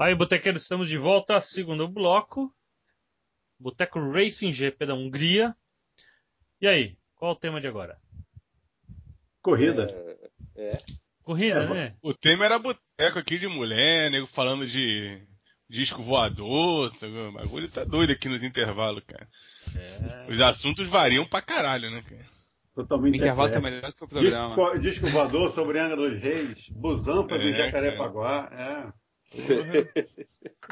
Aí, Botequeiros, estamos de volta, segundo bloco. Boteco Racing GP da Hungria. E aí, qual o tema de agora? Corrida. É. é. Corrida, é, né? O tema era boteco aqui de mulher, nego falando de disco voador, sabe? o bagulho tá doido aqui nos intervalos, cara. É. Os assuntos variam pra caralho, né, cara? Totalmente. O intervalo tá melhor que o programa. Disco, disco voador sobre Angra dos Reis, Busanfas é, e Jacarepaguá. É.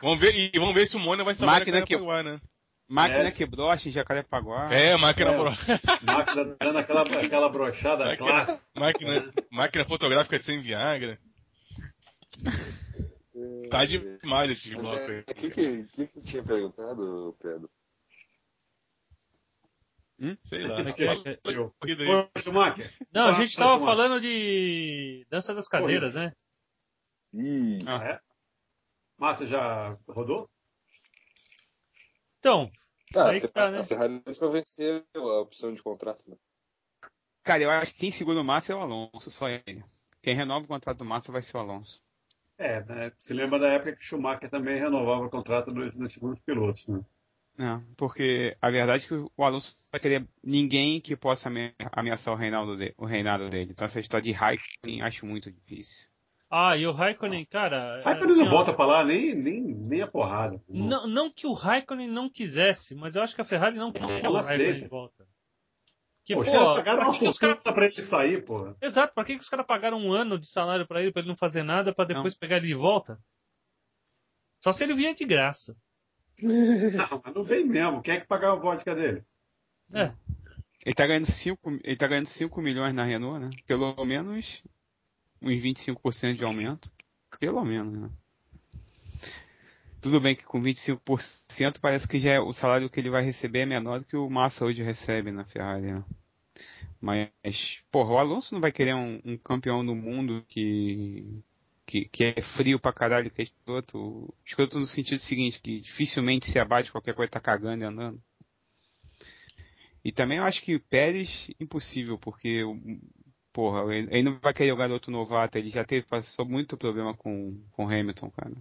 vamos ver, e vamos ver se o Mônio vai saber Máquina que... né? Máquina é. que brocha em Jacarepaguá. É, máquina é. brocha. Máquina dando aquela, aquela brochada máquina, clássica. Máquina, máquina fotográfica sem Viagra. Tá demais esse bloco aí. O que, que, que, que você tinha perguntado, Pedro? Hum? Sei lá. Que é, é, Não, a gente tava falando de dança das cadeiras, né? Ih. Ah, é? Márcia já rodou? Então, tá, aí tá, né? A Ferrari vai vencer a opção de contrato, né? Cara, eu acho que quem segura o Massa é o Alonso, só ele. Quem renova o contrato do Massa vai ser o Alonso. É, né? se lembra da época que o Schumacher também renovava o contrato dos, dos segundos pilotos, né? Não, porque a verdade é que o Alonso vai querer ninguém que possa ameaçar o reinado, dele, o reinado dele. Então essa história de Raikkonen acho muito difícil. Ah, e o Raikkonen, cara. Raikkonen não volta pra lá nem, nem, nem a porrada. Não, não que o Raikkonen não quisesse, mas eu acho que a Ferrari não quer que o Raikkonen de volta. Que, pô, os caras pagaram uma fortuna cara... pra ele sair, pô. Exato, pra que, que os caras pagaram um ano de salário pra ele, pra ele não fazer nada, pra depois não. pegar ele de volta? Só se ele vinha de graça. Não, mas não vem mesmo. Quem é que pagava a vodka dele? É. Ele tá ganhando 5 ele tá ganhando 5 milhões na Renault, né? Pelo menos uns 25% de aumento. Pelo menos, né? Tudo bem que com 25% parece que já é, o salário que ele vai receber é menor do que o Massa hoje recebe na Ferrari, né? Mas, porra, o Alonso não vai querer um, um campeão do mundo que, que, que, é frio pra caralho, que é escroto. Escroto no sentido seguinte, que dificilmente se abate qualquer coisa tá cagando e andando. E também eu acho que Pérez, impossível, porque porra, ele, não vai querer o garoto novato, ele já teve, passou muito problema com, com Hamilton, cara.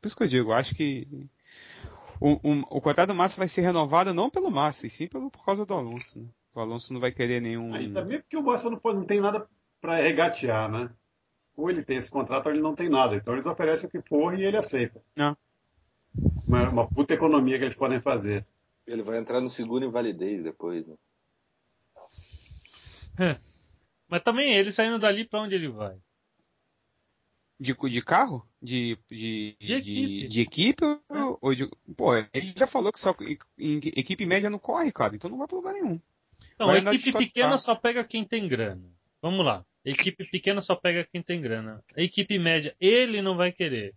Por isso que eu digo, acho que o, o, o contrato do Massa vai ser renovado não pelo Massa, e sim pelo, por causa do Alonso, né? O Alonso não vai querer nenhum. Aí também porque o Massa não, não tem nada para regatear, né? Ou ele tem esse contrato ou ele não tem nada. Então eles oferecem o que for e ele aceita. Não. Uma, uma puta economia que eles podem fazer. Ele vai entrar no seguro invalidez depois, né? É. Mas também ele saindo dali para onde ele vai? De, de carro? De, de, de, equipe, de, equipe é. ou de. Pô, ele já falou que só equipe média não corre, cara, então não vai para lugar nenhum. Então, a equipe pequena só pega quem tem grana. Vamos lá. Equipe pequena só pega quem tem grana. A equipe média, ele não vai querer.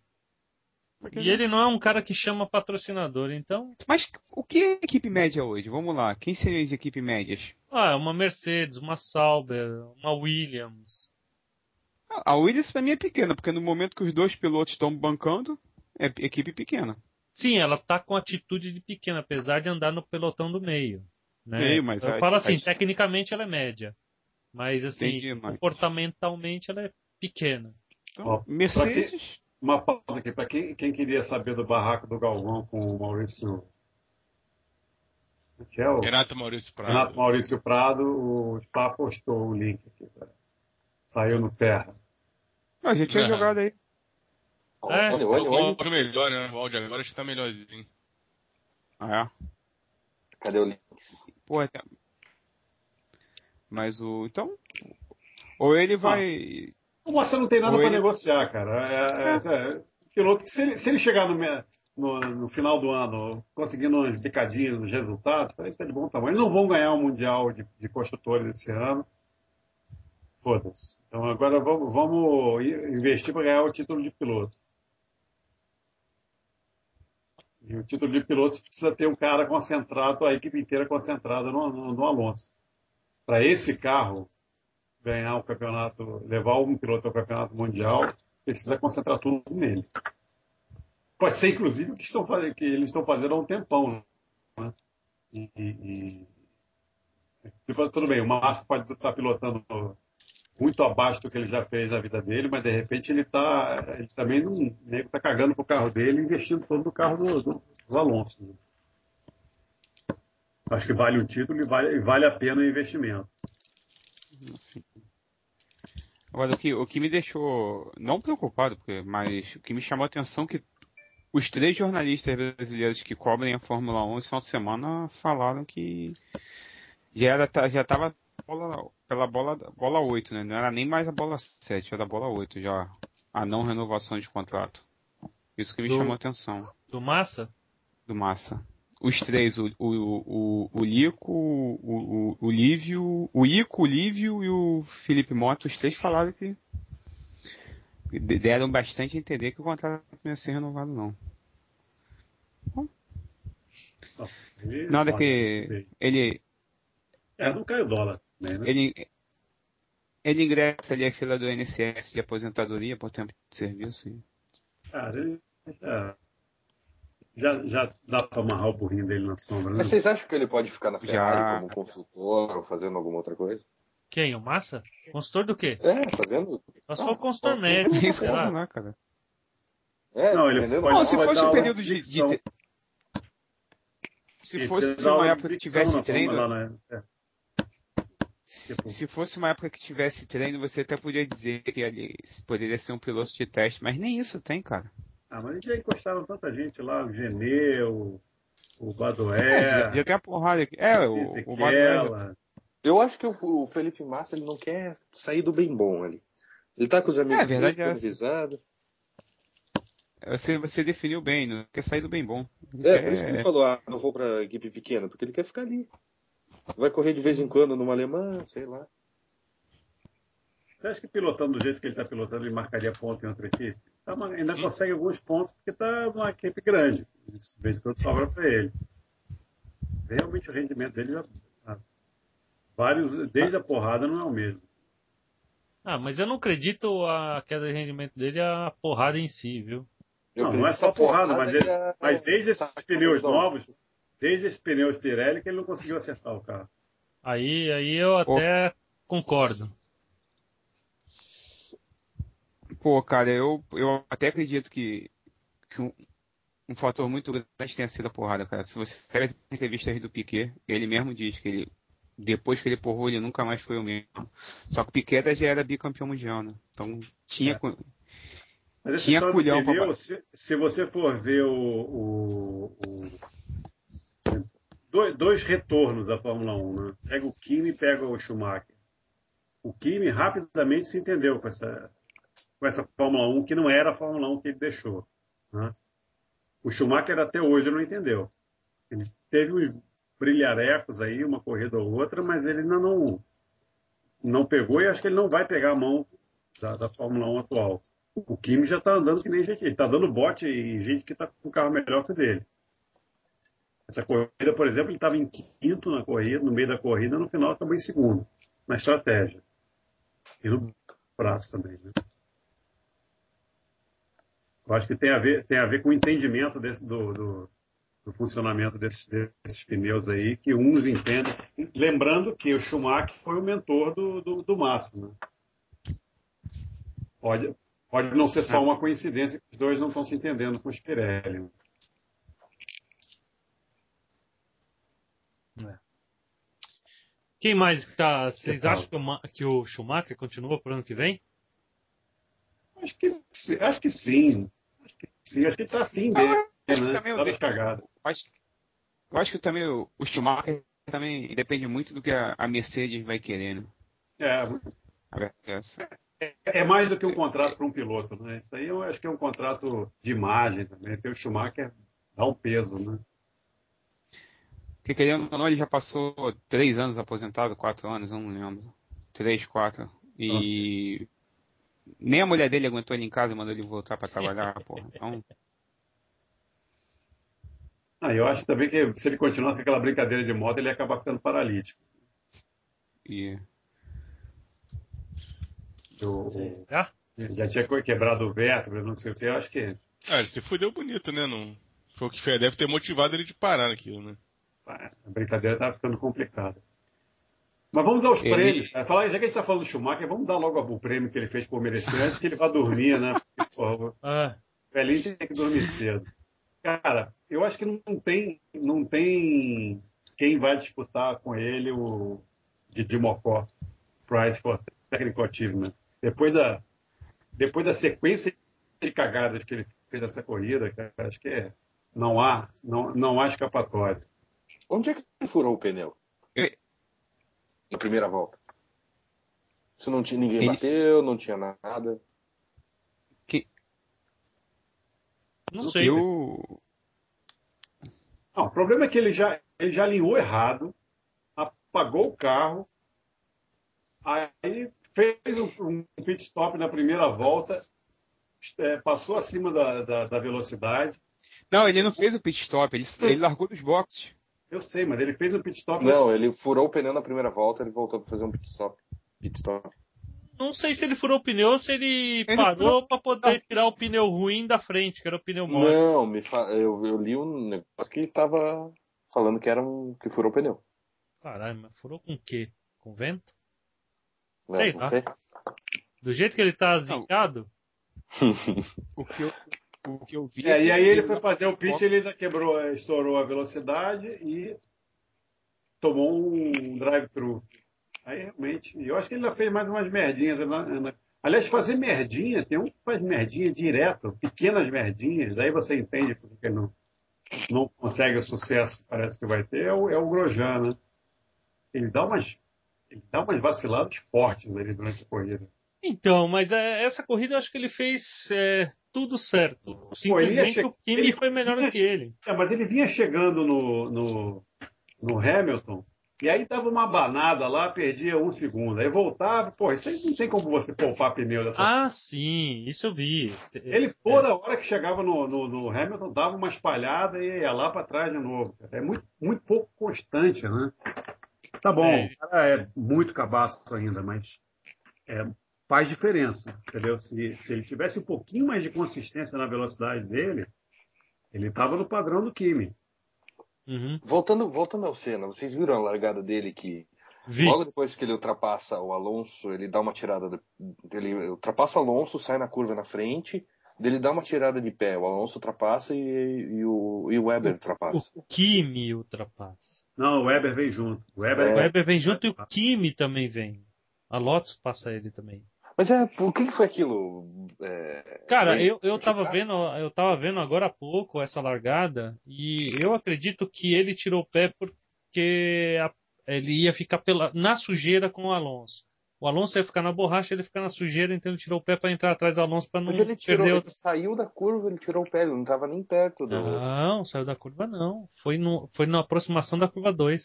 Porque e ele não é um cara que chama patrocinador, então. Mas o que é equipe média hoje? Vamos lá. Quem seriam as equipes médias? Ah, uma Mercedes, uma Sauber, uma Williams. A Williams pra mim é pequena, porque no momento que os dois pilotos estão bancando, é equipe pequena. Sim, ela tá com atitude de pequena, apesar de andar no pelotão do meio. Né? Meio, mas Eu a, falo assim, a... tecnicamente ela é média. Mas assim, Entendi, comportamentalmente ela é pequena. Então, Ó, Mercedes uma pausa aqui para quem, quem, queria saber do barraco do Galvão com o Maurício. Que é o Renato Maurício Prado. Renato Maurício Prado, o Spa postou o link aqui. Saiu no Terra. A gente tinha é. jogado aí. É, olha, olha, olha. O melhor, né? O áudio agora acho que tá melhorzinho. Ah, é? Cadê o link? Pô, é... Mas o. Então. Ou ele vai. Ah. Você não tem nada para negociar, cara. É, é, é, piloto, se ele, se ele chegar no, no, no, final do ano conseguindo umas picadinhas nos resultados, ele está de bom tamanho. Eles não vão ganhar o um Mundial de, de Construtores esse ano. Foda-se. Então agora vamos, vamos investir para ganhar o título de piloto. E o título de piloto precisa ter um cara concentrado, a equipe inteira concentrada no, no, no Alonso. Para esse carro, ganhar o campeonato, levar um piloto ao campeonato mundial, precisa concentrar tudo nele. Pode ser, inclusive, que, estão fazendo, que eles estão fazendo há um tempão. Né? E, e, tipo, tudo bem, o Massa pode estar pilotando muito abaixo do que ele já fez na vida dele, mas de repente ele tá. Ele também não nego tá cagando pro carro dele investindo todo no carro do, do Alonso. Né? Acho que vale o título e vale, vale a pena o investimento. Sim. Agora, o que, o que me deixou não preocupado, porque, mas o que me chamou a atenção é que os três jornalistas brasileiros que cobrem a Fórmula 1 esse final de semana falaram que já era já estava pela bola bola 8, né? Não era nem mais a bola 7, era a bola 8 já a não renovação de contrato. Isso que me do, chamou a atenção. Do Massa? Do Massa. Os três, o, o, o, o Lico, o, o, o Lívio, o Ico, o Lívio e o Felipe Mota, os três falaram que deram bastante a entender que o contrato não ia ser renovado não. Bom, Nada que ele. É, não cai o dólar. Né? Ele, ele ingressa ali a fila do INSS de aposentadoria por tempo de serviço. E... Cara, ele já, já, dá para amarrar o burrinho dele na sombra. Né? Mas vocês acham que ele pode ficar na Ferrari já... como consultor ou fazendo alguma outra coisa? Quem? O Massa? Consultor do quê? É, fazendo. Só se for consultor médico. Isso não, não, cara. É, não, ele pode, não, se fosse um período de, de, se fosse uma época que tivesse treino. Lá, né? é. tipo... Se fosse uma época que tivesse treino, você até podia dizer que ele poderia ser um piloto de teste, mas nem isso tem, cara. Ah, mas já encostaram tanta gente lá, o Geneu, o Badoé. É, já, já tem a porrada aqui. É, o, o Badoé. Eu acho que o, o, Felipe Massa ele não quer sair do bem bom ali. Ele tá com os amigos é, verdade é avisado. Você, você definiu bem, não quer sair do bem bom. Ele é, quer... por isso que ele falou, ah, não vou pra equipe pequena, porque ele quer ficar ali. Vai correr de vez em quando numa alemã, sei lá. Você acha que pilotando do jeito que ele está pilotando, ele marcaria ponto em outra equipe? Tá, ainda Sim. consegue alguns pontos porque está uma equipe grande. De vez em quando sobra para ele. Realmente o rendimento dele já. Ah, vários, desde a porrada não é o mesmo. Ah, mas eu não acredito a queda de rendimento dele a porrada em si, viu? Não, não é só porrada, mas, ele, mas desde esses pneus novos, desde esses pneus Pirelli que ele não conseguiu acertar o carro. Aí, aí eu até concordo. Pô, cara, eu, eu até acredito que, que um, um fator muito grande tenha sido a porrada, cara. Se você pega a entrevista do Piquet, ele mesmo diz que ele, depois que ele porrou, ele nunca mais foi o mesmo. Só que o Piquet já era bicampeão mundial, né? Então tinha. É. Mas tinha culhão pneu, se, se você for ver o, o, o dois, dois, retornos da Fórmula 1, né? Pega o Kimi e pega o Schumacher. O Kimi rapidamente se entendeu com essa, com essa Fórmula 1 que não era a Fórmula 1 que ele deixou. Né? O Schumacher até hoje não entendeu. Ele teve uns brilharecos aí, uma corrida ou outra, mas ele ainda não, não pegou e acho que ele não vai pegar a mão da, da Fórmula 1 atual. O Kimi já está andando que nem gente. Ele está dando bote em gente que está com um carro melhor que o dele. Essa corrida, por exemplo, ele estava em quinto na corrida, no meio da corrida, no final acabou em segundo, na estratégia. E no braço também. Né? Eu acho que tem a ver, tem a ver com o entendimento desse, do, do, do funcionamento desses, desses, pneus aí, que uns entendem. Lembrando que o Schumacher foi o mentor do, do, do Massa. Né? Pode, pode não ser só uma coincidência que os dois não estão se entendendo com o Pirelli. Né? É. Quem mais está? Vocês acham que o, que o Schumacher continua para o ano que vem? Acho que, acho que sim. Sim, acho que ele tá afim dele. Acho né? também tá cagado. Acho, eu acho que também o, o Schumacher também depende muito do que a, a Mercedes vai querer, né? É. É, é mais do que um contrato para um piloto, né? Isso aí eu acho que é um contrato de imagem também. Ter o Schumacher dá um peso, né? Porque querendo ou não, ele já passou três anos aposentado, quatro anos, não lembro. Três, quatro. E Nossa. Nem a mulher dele aguentou ele em casa e mandou ele voltar para trabalhar, porra. Então. Ah, eu acho também que se ele continuasse com aquela brincadeira de moto, ele ia acabar ficando paralítico. E. Eu, ah? Já tinha quebrado o vértebra, não sei o que, eu acho que. Ah, ele se fudeu bonito, né? Não... Foi o que deve ter motivado ele de parar naquilo, né? A brincadeira tava ficando complicada. Mas vamos aos ele... prêmios. Cara. Falar, já que a gente está falando do Schumacher, vamos dar logo o prêmio que ele fez por merecer antes que ele vá dormir, né? Porque, porra, velhinho tem que dormir cedo. Cara, eu acho que não tem, não tem quem vai disputar com ele o Didi Mocó Prize for Technical Achievement. Depois da, depois da sequência de cagadas que ele fez nessa corrida, cara, acho que é, não há, não, não há escapatória. Onde é que ele furou o pneu? Na primeira volta. Se não tinha ninguém ele... bateu, não tinha nada. Que... Não sei. Eu... Não, o problema é que ele já, ele já alinhou errado, apagou o carro, aí fez um, um pit stop na primeira volta, é, passou acima da, da, da, velocidade. Não, ele não fez o pit stop, ele, ele largou dos boxes. Eu sei, mas ele fez um pit stop. Não, ele furou o pneu na primeira volta, ele voltou para fazer um pit stop. Pit stop. Não sei se ele furou o pneu ou se ele, ele parou para poder tirar o pneu ruim da frente, que era o pneu mole. Não, me fa... eu, eu li um negócio que tava falando que era um que furou o pneu. Caralho, mas furou com o quê? Com vento? Não, sei lá. Sei. Do jeito que ele tá zicado. o que eu, o que eu vi. É, e aí ele foi fazer o pitch, ele quebrou, estourou a velocidade e tomou um drive-thru. Aí realmente, eu acho que ele já fez mais umas merdinhas. Né? Aliás, fazer merdinha, tem um que faz merdinha direto, pequenas merdinhas, daí você entende porque não, não consegue o sucesso que parece que vai ter, é o, é o Grosjean, né? Ele dá umas, ele dá umas vaciladas fortes ali durante a corrida. Então, mas é, essa corrida eu acho que ele fez é, tudo certo. Simplesmente che... o Kimi ele... foi melhor do que ele. É, mas ele vinha chegando no, no, no Hamilton e aí dava uma banada lá, perdia um segundo. Aí voltava, pô, isso aí não tem como você poupar pneu dessa Ah, sim, isso eu vi. Ele, toda é. hora que chegava no, no, no, Hamilton, dava uma espalhada e ia lá para trás de novo. É muito, muito pouco constante, né? Tá bom, é. o cara é muito cabaço ainda, mas é, faz diferença, entendeu? Se, se ele tivesse um pouquinho mais de consistência na velocidade dele, ele estava no padrão do Kimi. Uhum. Voltando, voltando ao Senna, vocês viram a largada dele que Vi. logo depois que ele ultrapassa o Alonso, ele dá uma tirada, ele ultrapassa o Alonso, sai na curva na frente, ele dá uma tirada de pé, o Alonso ultrapassa e, e o, e o Weber ultrapassa. O Kimi ultrapassa. Não, o Weber vem junto. O Weber, é. o Weber vem junto e o Kimi também vem. A Lotus passa ele também. Mas é, o que, foi aquilo? É, Cara, eu, eu tava vendo, eu tava vendo agora há pouco essa largada e eu acredito que ele tirou o pé porque a, ele ia ficar pela, na sujeira com o Alonso. O Alonso ia ficar na borracha, ele ficar na sujeira, então ele tirou o pé para entrar atrás do Alonso para não Mas ele tirou, perder. Ele saiu da curva, ele tirou o pé, ele não tava nem perto do. Não, saiu da curva não. Foi, no, foi na aproximação da curva 2.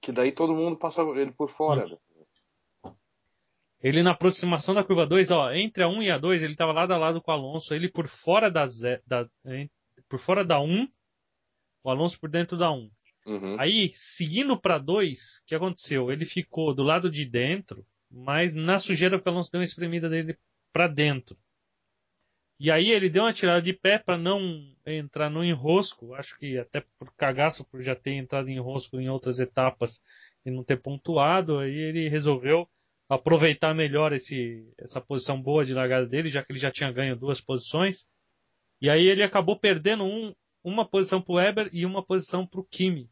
Que daí todo mundo passou ele por fora. Hum. Ele na aproximação da curva 2, ó, entre a 1 e a 2, ele estava lado a lado com o Alonso, ele por fora da, da por fora da 1, o Alonso por dentro da 1. Uhum. Aí, seguindo para 2, o que aconteceu? Ele ficou do lado de dentro, mas na sujeira que o Alonso deu uma espremida dele para dentro. E aí ele deu uma tirada de pé para não entrar no enrosco, acho que até por cagaço por já ter entrado em enrosco em outras etapas e não ter pontuado, aí ele resolveu aproveitar melhor esse, essa posição boa de largada dele, já que ele já tinha ganho duas posições. E aí ele acabou perdendo um, uma posição para o Weber e uma posição para o Kimi.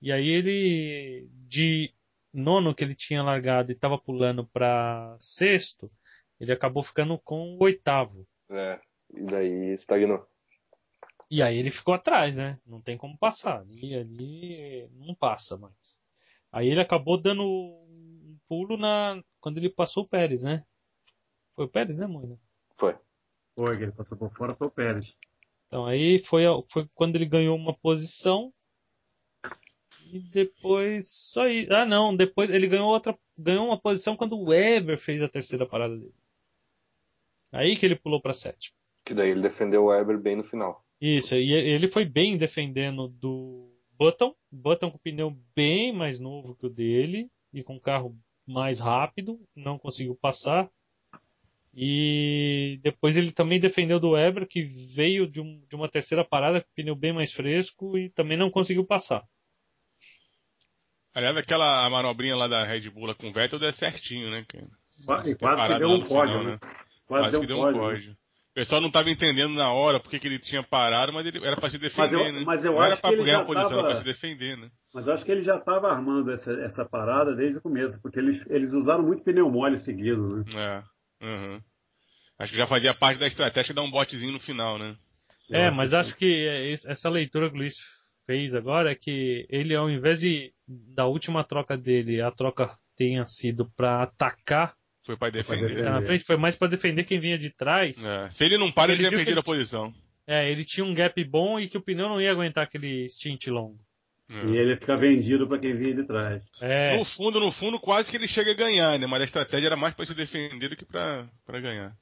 E aí ele, de nono que ele tinha largado e estava pulando para sexto, ele acabou ficando com o oitavo. É, e daí estagnou. E aí ele ficou atrás, né? Não tem como passar. Ali, ali não passa mais. Aí ele acabou dando pulo na quando ele passou o Pérez, né? Foi o Pérez, né, Moina? Foi. Foi, ele passou por fora, foi o Pérez. Então aí foi, foi quando ele ganhou uma posição e depois só aí. Ah, não, depois ele ganhou outra, ganhou uma posição quando o Weber fez a terceira parada dele. Aí que ele pulou para sétimo. Que daí ele defendeu o Weber bem no final. Isso, e ele foi bem defendendo do Button, Button com pneu bem mais novo que o dele e com carro mais rápido, não conseguiu passar. E depois ele também defendeu do Weber, que veio de, um, de uma terceira parada com pneu bem mais fresco e também não conseguiu passar. Aliás, aquela manobrinha lá da Red Bull com o Vettel deu certinho, né? Quase, quase que deu um pódio, final, né? Quase, quase deu que deu um pódio. Né? O pessoal não estava entendendo na hora porque que ele tinha parado, mas ele era para se defender, mas eu, né? Mas eu não acho que ele já posição, tava... para se defender, né? Mas eu acho que ele já estava armando essa, essa parada desde o começo, porque eles, eles usaram muito pneu mole seguido, né? É. Uhum. Acho que já fazia parte da estratégia dar um botezinho no final, né? É, mas acho que essa leitura que o Luiz fez agora é que ele, ao invés de da última troca dele, a troca tenha sido para atacar. Foi para defender. defender. Na frente, foi mais para defender quem vinha de trás. É. Se ele não para, ele, ele já perdido a posição. É, ele tinha um gap bom e que o pneu não ia aguentar aquele stint longo. É. E ele fica vendido para quem vinha de trás. É. No fundo, no fundo, quase que ele chega a ganhar, né? Mas a estratégia era mais para se defender do que para ganhar.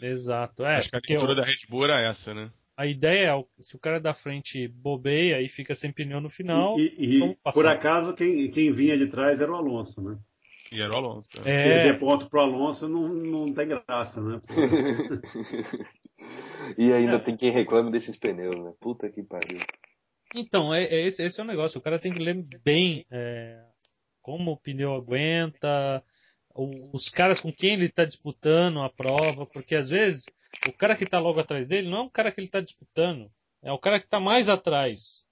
Exato. É, Acho que a leitura eu... da Red Bull era essa, né? A ideia é, se o cara da frente bobeia e fica sem pneu no final. E, e por acaso, quem, quem vinha de trás era o Alonso, né? E era o Alonso. É. é. Perder ponto pro Alonso não, não tem graça, né? e ainda é. tem quem reclama desses pneus, né? Puta que pariu. Então, é, é esse, esse, é o negócio. O cara tem que ler bem é, como o pneu aguenta, os caras com quem ele está disputando a prova, porque às vezes o cara que está logo atrás dele não é o cara que ele está disputando, é o cara que está mais atrás.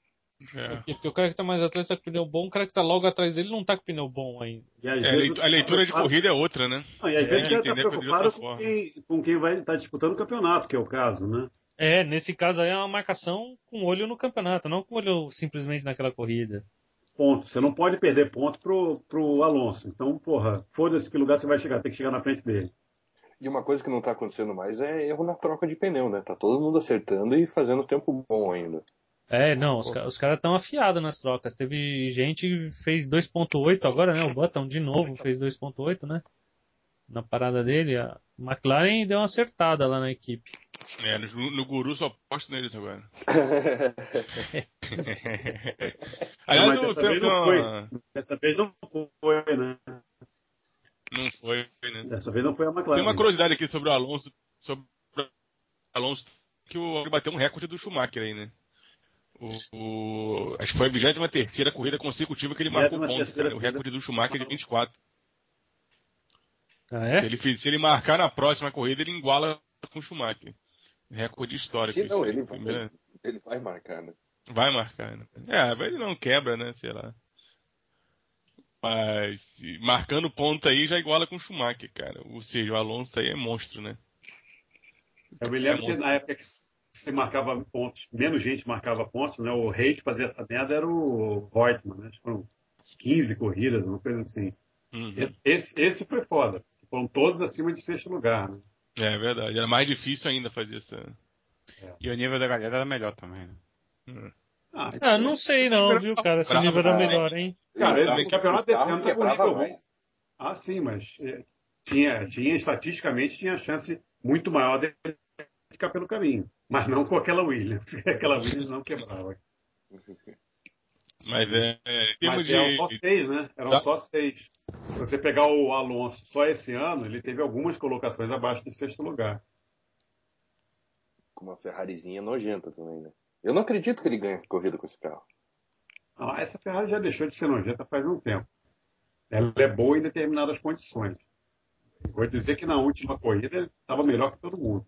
É. Porque, o cara que está mais atrás está com pneu bom, o cara que está logo atrás dele não está com pneu bom ainda. É, a leitura de corrida é outra, né? Não, e às vezes é, está preocupado com quem, com quem vai estar tá disputando o campeonato, que é o caso, né? É, nesse caso aí é uma marcação com olho no campeonato, não com olho simplesmente naquela corrida. Ponto. Você não pode perder ponto pro, pro Alonso. Então, porra, foda-se que lugar você vai chegar, tem que chegar na frente dele. E uma coisa que não está acontecendo mais é erro na troca de pneu, né? Tá todo mundo acertando e fazendo tempo bom ainda. É, não, os, os caras estão afiados nas trocas. Teve gente que fez 2.8 agora, né? O Button de novo fez 2.8, né? Na parada dele. A McLaren deu uma acertada lá na equipe. É, no, no Guru só aposto neles agora. Aliás, dessa, vez não foi. dessa vez não foi, né? Não foi, né? Dessa vez não foi a McLaren. Tem uma curiosidade aqui sobre o Alonso, sobre o Alonso, que o bateu um recorde do Schumacher aí, né? O, o, acho que foi a 23 corrida consecutiva que ele marcou pontos, cara. O recorde do Schumacher é de 24. Ah, é? Se ele, se ele marcar na próxima corrida, ele iguala com o Schumacher. Recorde histórico. Se não, ele, vai, primeira... ele vai marcar, né? Vai marcar, né? É, ele não quebra, né? Sei lá. Mas marcando ponto aí já iguala com o Schumacher, cara. Ou seja, o Alonso aí é monstro, né? Eu me lembro é que na época que você marcava pontos, menos gente marcava pontos, né? O rei que fazia essa merda era o Reutemann, né? Foram 15 corridas, uma coisa assim. Uhum. Esse, esse, esse, foi foda. Foram todos acima de sexto lugar, né? É verdade. Era mais difícil ainda fazer essa. É. E o nível da galera era melhor também, né? Hum. Ah, ah, não sei não, viu, cara? Se o nível era melhor, hein? Cara, esse campeonato desse ano tá bonito. Ah, sim, mas é, tinha, tinha, estatisticamente, tinha chance muito maior de ficar pelo caminho. Mas não com aquela Williams. aquela Williams não quebrava. Mas é. é mas de... eram só seis, né? Eram tá. só seis. Se você pegar o Alonso só esse ano, ele teve algumas colocações abaixo de sexto lugar. Com uma Ferrarizinha nojenta também, né? Eu não acredito que ele ganhe corrida com esse carro. Ah, essa Ferrari já deixou de ser nojenta faz um tempo. Ela é boa em determinadas condições. Vou dizer que na última corrida ele estava melhor que todo mundo.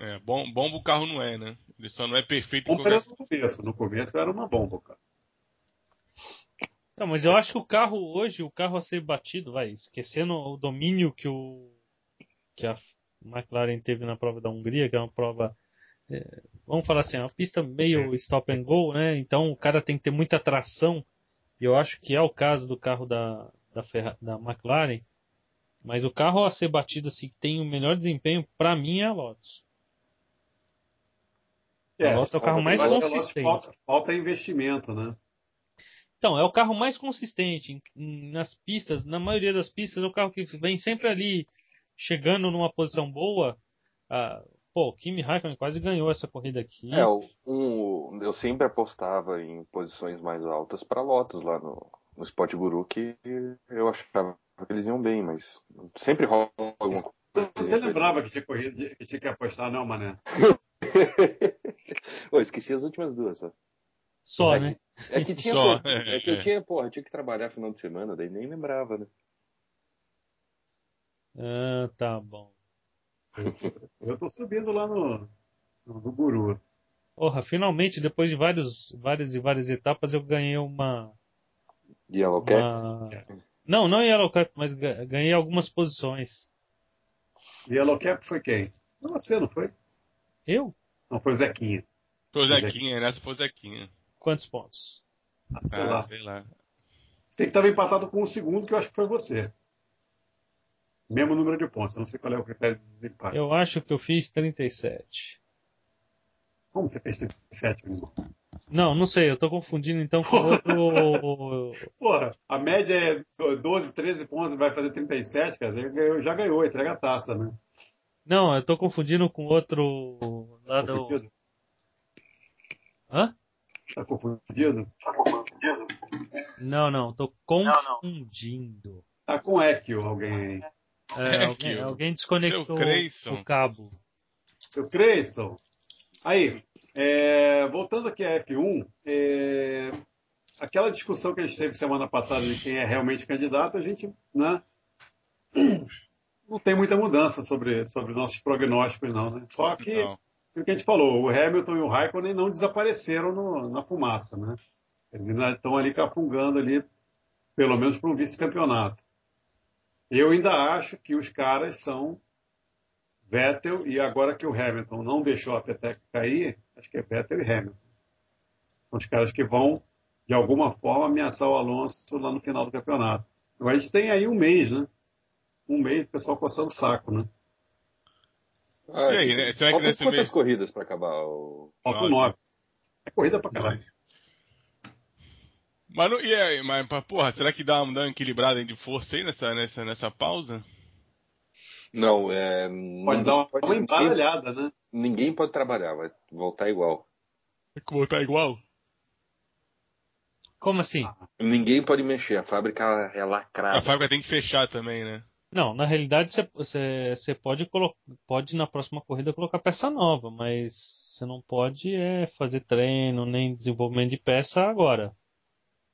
É, bom, bomba o carro não é, né? Ele só não é perfeito era no começo. No começo era uma bomba, cara. Não, mas eu acho que o carro hoje, o carro a ser batido, vai, esquecendo o domínio que o que a McLaren teve na prova da Hungria, que é uma prova é, vamos falar assim, é uma pista meio stop and go, né? Então o cara tem que ter muita tração. E eu acho que é o caso do carro da, da, Ferra, da McLaren. Mas o carro a ser batido assim, que tem o melhor desempenho, para mim é a Lotus. É, a Lotus é o carro mais consistente. Falta, falta, investimento, né? Então, é o carro mais consistente nas pistas, na maioria das pistas, é o carro que vem sempre ali chegando numa posição boa. Ah, Pô, o Kimi Raikkonen quase ganhou essa corrida aqui. É, um, eu sempre apostava em posições mais altas para Lotus lá no, no Spot Guru, que eu achava que eles iam bem, mas sempre rola alguma coisa. Você lembrava que tinha, corrida, que tinha que apostar, não, Mané? Pô, esqueci as últimas duas, só. Só, né? É que tinha, Só, é que eu tinha, porra, tinha que trabalhar final de semana, daí nem lembrava, né? Ah, tá bom. Eu tô subindo lá no, no, no Guru. Porra, finalmente, depois de vários, várias e várias etapas, eu ganhei uma. Yellow Cap? Uma... Não, não Yellow Cap, mas ganhei algumas posições. Yellow Cap foi quem? Você, não foi? Eu? Não, foi o Zequinha. Foi o Zequinha, nessa foi o Zequinha. Quantos pontos? Ah, sei, ah, lá. sei lá. Você tem que estar empatado com o segundo, que eu acho que foi você. Mesmo número de pontos, eu não sei qual é o critério de desempate. Eu acho que eu fiz 37. Como você fez 37, irmão? Não, não sei, eu tô confundindo então com outro. Porra, a média é 12, 13 pontos, vai fazer 37, cara. Já, já ganhou, entrega a taça, né? Não, eu tô confundindo com outro lá do. Hã? Tá confundido? Tá confundido? Não, não, tô confundindo. Tá com Equio alguém aí. É, alguém, alguém desconectou o cabo. Seu Creyson. Aí, é, voltando aqui a F1, é, aquela discussão que a gente teve semana passada de quem é realmente candidato, a gente né, não tem muita mudança sobre, sobre nossos prognósticos, não. Né? Só que, o que a gente falou, o Hamilton e o Raikkonen não desapareceram no, na fumaça. Né? Eles ainda estão ali cafungando ali, pelo menos para um vice-campeonato. Eu ainda acho que os caras são Vettel e agora que o Hamilton não deixou a peteca cair, acho que é Vettel e Hamilton. São os caras que vão, de alguma forma, ameaçar o Alonso lá no final do campeonato. Agora a gente tem aí um mês, né? Um mês o pessoal coçando o saco, né? Ah, e aí, né? Será que quantas mês... corridas para acabar o. Faltam nove. É corrida pra caralho. Mas, não, e aí, mas, porra, será que dá, dá uma equilibrada de força aí nessa, nessa, nessa pausa? Não, é. Pode dar pode, uma embaralhada, né? Ninguém pode trabalhar, vai voltar igual. Voltar igual? Como assim? Ninguém pode mexer, a fábrica é lacrada. A fábrica tem que fechar também, né? Não, na realidade você, pode, pode na próxima corrida colocar peça nova, mas você não pode é, fazer treino nem desenvolvimento de peça agora.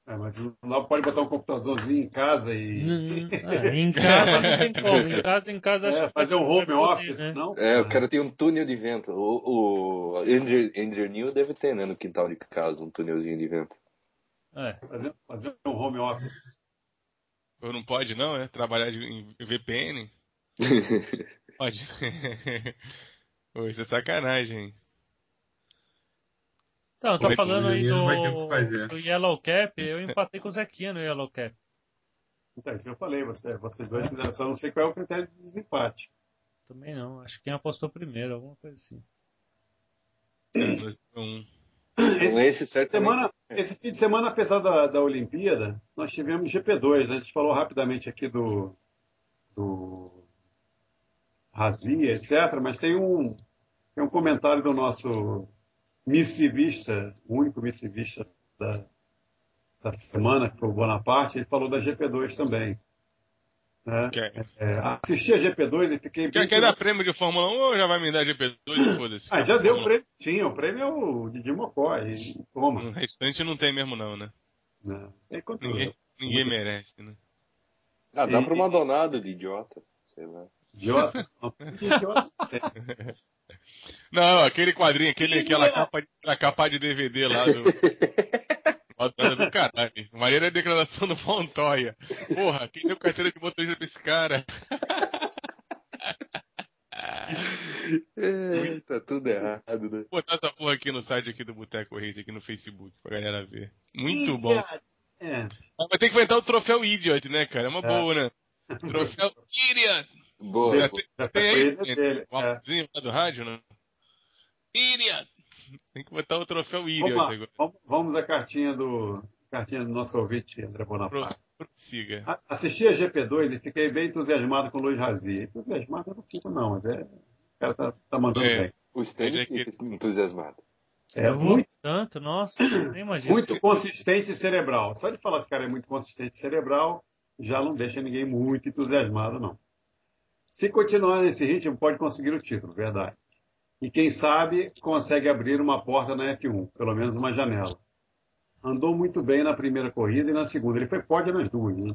É, mas não pode botar um computadorzinho em casa e. É, em casa não tem como. Em casa, em casa é, fazer um home office, né? não? É, o cara tem um túnel de vento. O, o Andrew New deve ter, né, no quintal de casa, um túnelzinho de vento. É. Fazer, fazer um home office. Ou não pode, não, é? Trabalhar em VPN? pode. Pô, isso é sacanagem. Então, tá falando aí do, do Yellow Cap, eu empatei com o Zequinha no Yellow Cap. Então, isso que eu falei, você, vocês dois fizeram, só não sei qual é o critério de desempate. Também não, acho que quem apostou primeiro, alguma coisa assim. Esse, esse, semana, esse fim de semana, apesar da, da Olimpíada, nós tivemos GP2, né? a gente falou rapidamente aqui do, do Razia, etc., mas tem um, tem um comentário do nosso missivista, o único missivista da, da semana, que foi o Bonaparte, ele falou da GP2 também. Né? É, assisti a GP2 e fiquei. Quer, quer dar prêmio de Fórmula 1 ou já vai me dar GP2 Ah, já deu o prêmio. Tinha, o prêmio é o Didi Mocó. E toma. O restante não tem mesmo, não, né? Não, ninguém, ninguém merece, né? Ah, dá e, pra uma donada de idiota. Sei lá. Idiota? idiota. Não, aquele quadrinho, aquele, aquela, capa de, aquela capa de DVD lá do. do caralho. Maneira declaração do Montoya. Porra, quem deu carteira de motorista pra esse cara? É, tá tudo errado, né? Vou botar essa porra aqui no site aqui do Boteco Reis, aqui no Facebook, pra galera ver. Muito bom. É. Vai ter que inventar o troféu Idiot, né, cara? É uma é. boa, né? Troféu Idiot! Boa. Já tem, já tem aí, dele, um é. lá do rádio, né? Idiot! Tem que botar o troféu vamos agora. Vamos, à cartinha do, cartinha do nosso ouvinte, André Bonaparte. Prossiga. Assisti a GP2 e fiquei bem entusiasmado com o Luiz Razia. Entusiasmado eu não fico, não, mas é, o cara tá, tá mandando é. bem. O Stanley é fica entusiasmado. É muito tanto, nossa, nem imagino. Muito consistente e cerebral. Só de falar que o cara é muito consistente e cerebral, já não deixa ninguém muito entusiasmado, não. Se continuar nesse ritmo, pode conseguir o título, verdade. E quem sabe consegue abrir uma porta na F1, pelo menos uma janela. andou muito bem na primeira corrida e na segunda. Ele foi pódio nas duas, né?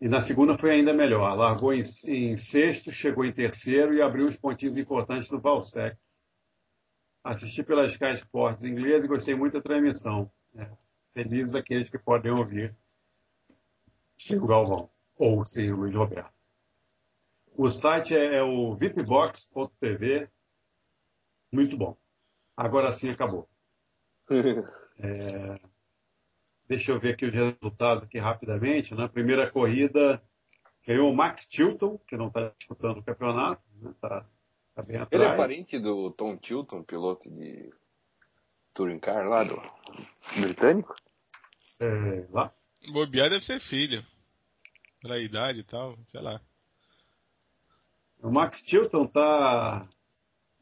E na segunda foi ainda melhor. Largou em, em sexto, chegou em terceiro e abriu os pontinhos importantes do Valsec. Assisti pela Sky Sports inglesa e gostei muito da transmissão. É, felizes aqueles que podem ouvir sem o Galvão ou sem o Luiz Roberto. O site é, é o vipbox.tv. Muito bom. Agora sim acabou. É, deixa eu ver aqui os resultados aqui rapidamente. Na primeira corrida ganhou o Max Tilton, que não está disputando o campeonato. Né? Tá, tá bem atrás. Ele é parente do Tom Tilton, piloto de Touring Car lá do britânico? É, lá. Bobear deve ser filho. Pela idade e tal, sei lá. O Max Tilton tá.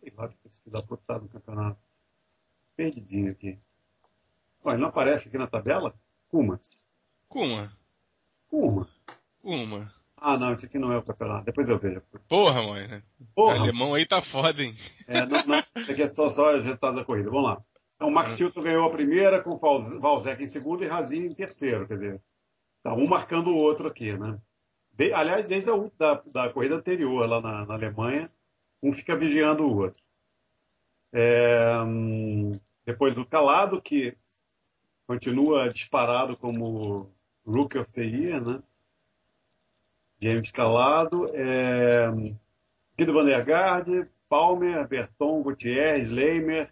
Sei lá que esse filho da puta tá no campeonato. Perdidinho aqui. Ó, ele não aparece aqui na tabela? Kumas. Kuma. Kuma. Kuma. Ah, não, esse aqui não é o campeonato. Depois eu vejo. Porra, mãe. Porra. O alemão aí tá foda, hein? É, não, não. Isso aqui é só, só os resultados da corrida. Vamos lá. Então, o Max. Tilton ganhou a primeira, com o Valzec em segundo e Razinho em terceiro. Quer dizer, tá um marcando o outro aqui, né? De, aliás, desde a da, da corrida anterior, lá na, na, Alemanha, um fica vigiando o outro. É, hum, depois do Calado, que continua disparado como Rookie of the Year, né? James Calado, é, Guido Van der Garde, Palmer, Berton, Gutierrez, Leimer,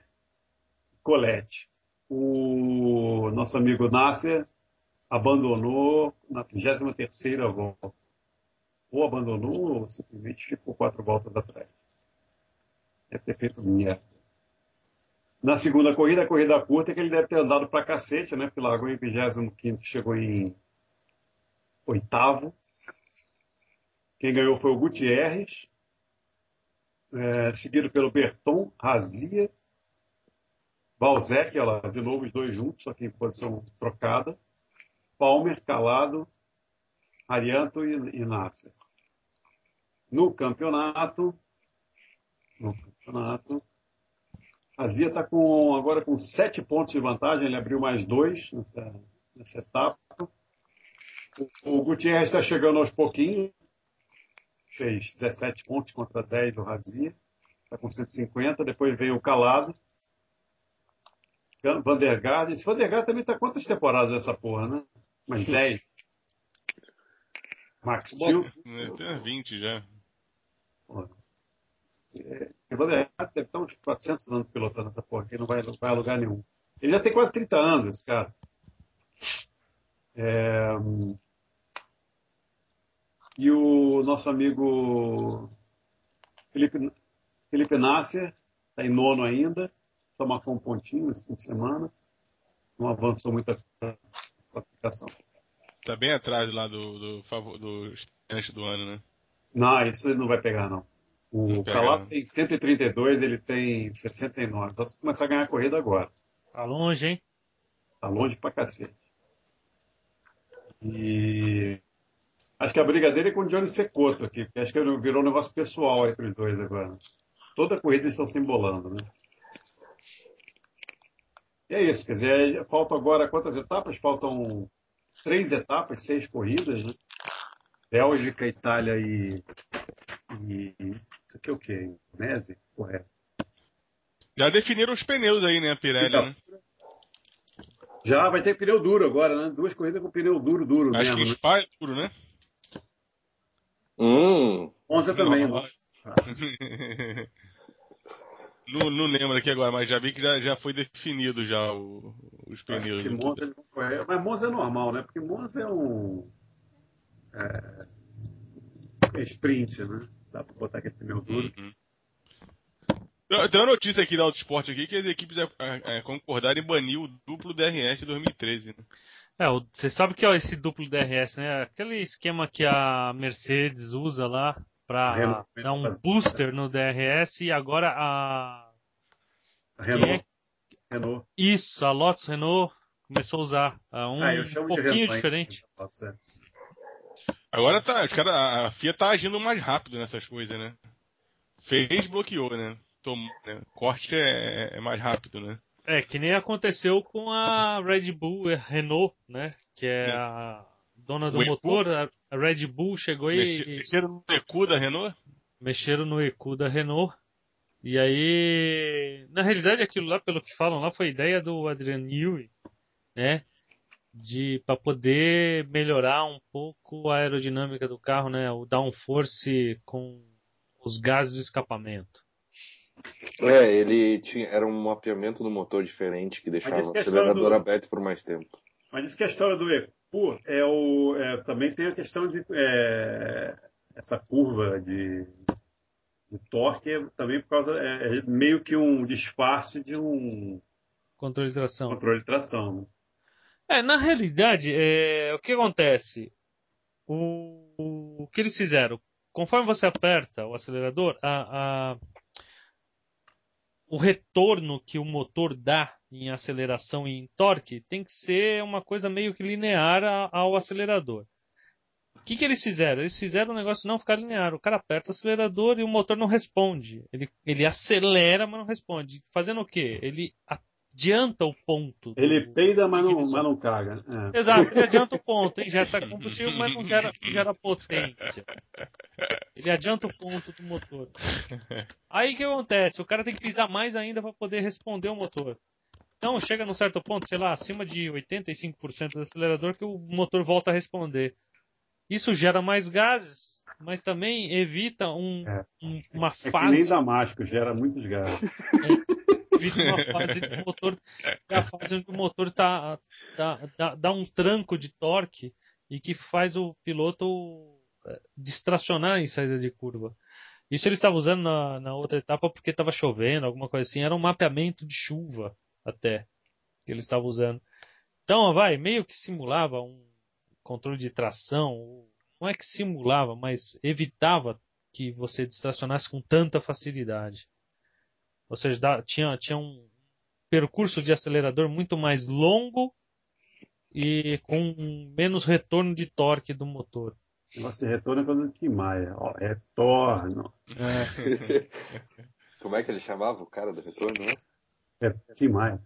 Colette. O nosso amigo Nasser abandonou na 23 volta ou abandonou ou simplesmente ficou quatro voltas atrás. Deve ter feito merda. Na segunda corrida, a corrida curta, que ele deve ter andado pra cacete, né? Porque largou em 25 chegou em oitavo. Quem ganhou foi o Gutierrez, é, seguido pelo Berton, Razia, Balzec, ela, de novo os dois juntos, só que em posição trocada, Palmer, Calado, Arianto e, e Nasser no campeonato. No campeonato. A Zia está com, agora com sete pontos de vantagem, ele abriu mais dois nessa, nessa etapa. O, o Gutierrez está chegando aos pouquinhos, fez 17 pontos contra 10 do Razia, está com 150. Depois veio o Calado, Vandergaard. Esse Vandergaard também está quantas temporadas dessa porra, né? Mais 10. Max Steel. Tem 20 já. É, deve estar uns 400 anos pilotando essa porra aqui, não vai, não vai a lugar nenhum. Ele já tem quase 30 anos, esse cara. É... E o nosso amigo Felipe, Felipe Nasser está em nono ainda, só marcou um pontinho esse fim de semana. Não avançou muito a classificação. Está bem atrás lá do, do, do, do do ano, né? Não, isso ele não vai pegar, não. O Calado tem 132, ele tem 69. Então você começar a ganhar a corrida agora. Tá longe, hein? Tá longe pra cacete. E acho que a briga dele é com o Johnny Secoto aqui, porque acho que virou um negócio pessoal entre os dois agora. Toda corrida eles estão se embolando, né? E é isso, quer dizer, faltam agora quantas etapas? Faltam três etapas, seis corridas, né? Bélgica, Itália e, e. Isso aqui é o quê? Indonésia? Correto. Já definiram os pneus aí, né, Pirelli, então, né? Já vai ter pneu duro agora, né? Duas corridas com pneu duro, duro Acho mesmo. que Spa é duro, né? Hum. Monza também, não, não, não lembro aqui agora, mas já vi que já, já foi definido já o, os pneus. Monza, mas Monza é normal, né? Porque Monza é um é, sprint, né? Dá para botar aquele pneu duro. Uhum. Tem uma notícia aqui da Autosport aqui que as equipes é, é, concordaram em banir o duplo DRS em 2013. Né? É, você sabe que ó, esse duplo DRS, né? Aquele esquema que a Mercedes usa lá para dar um booster no DRS e agora a. a Renault. É... Renault. Isso, a Lotus Renault começou a usar. Um, ah, um pouquinho diferente. Agora tá, os cara, a FIA tá agindo mais rápido nessas coisas, né? Fez, bloqueou, né? Tom, né? Corte é, é, mais rápido, né? É, que nem aconteceu com a Red Bull, a Renault, né? Que é a dona do o motor. A Red Bull chegou e. Mexeram no ECU da Renault? Mexeram no ECU da Renault. E aí. Na realidade, aquilo lá, pelo que falam lá, foi ideia do Adrian Newey, né? De para poder melhorar um pouco a aerodinâmica do carro, né? O downforce com os gases de escapamento. É, ele tinha, era um mapeamento do motor diferente que deixava o acelerador do... aberto por mais tempo. Mas diz que a história do ECU é o, é, também tem a questão de é, essa curva de, de torque é, também por causa é, é, meio que um disfarce de um controle de tração. Controle de tração. Né? É, na realidade, é, o que acontece? O, o que eles fizeram? Conforme você aperta o acelerador, a, a o retorno que o motor dá em aceleração e em torque tem que ser uma coisa meio que linear ao acelerador. O que, que eles fizeram? Eles fizeram o negócio não ficar linear. O cara aperta o acelerador e o motor não responde. Ele, ele acelera, mas não responde. Fazendo o quê? Ele adianta o ponto. Ele peida, mas não, mas não caga. É. Exato, ele adianta o ponto, injeta combustível, mas não gera, não gera potência. Ele adianta o ponto do motor. Aí o que acontece? O cara tem que pisar mais ainda para poder responder o motor. Então chega num certo ponto, sei lá, acima de 85% do acelerador que o motor volta a responder. Isso gera mais gases, mas também evita um, é. um, uma fase. É que nem Damasco, gera muitos gases. É vive uma fase do motor, é a fase onde o motor tá, tá, dá, dá um tranco de torque e que faz o piloto é, distracionar em saída de curva. Isso ele estava usando na, na outra etapa porque estava chovendo, alguma coisa assim. Era um mapeamento de chuva até que ele estava usando. Então, vai, meio que simulava um controle de tração. Não é que simulava, mas evitava que você distracionasse com tanta facilidade. Ou seja, dá, tinha, tinha um percurso de acelerador muito mais longo e com menos retorno de torque do motor. Nossa, retorno é quando Tim Maia. Ó, retorno. É. Como é que ele chamava o cara do retorno, né? É Tim Maia.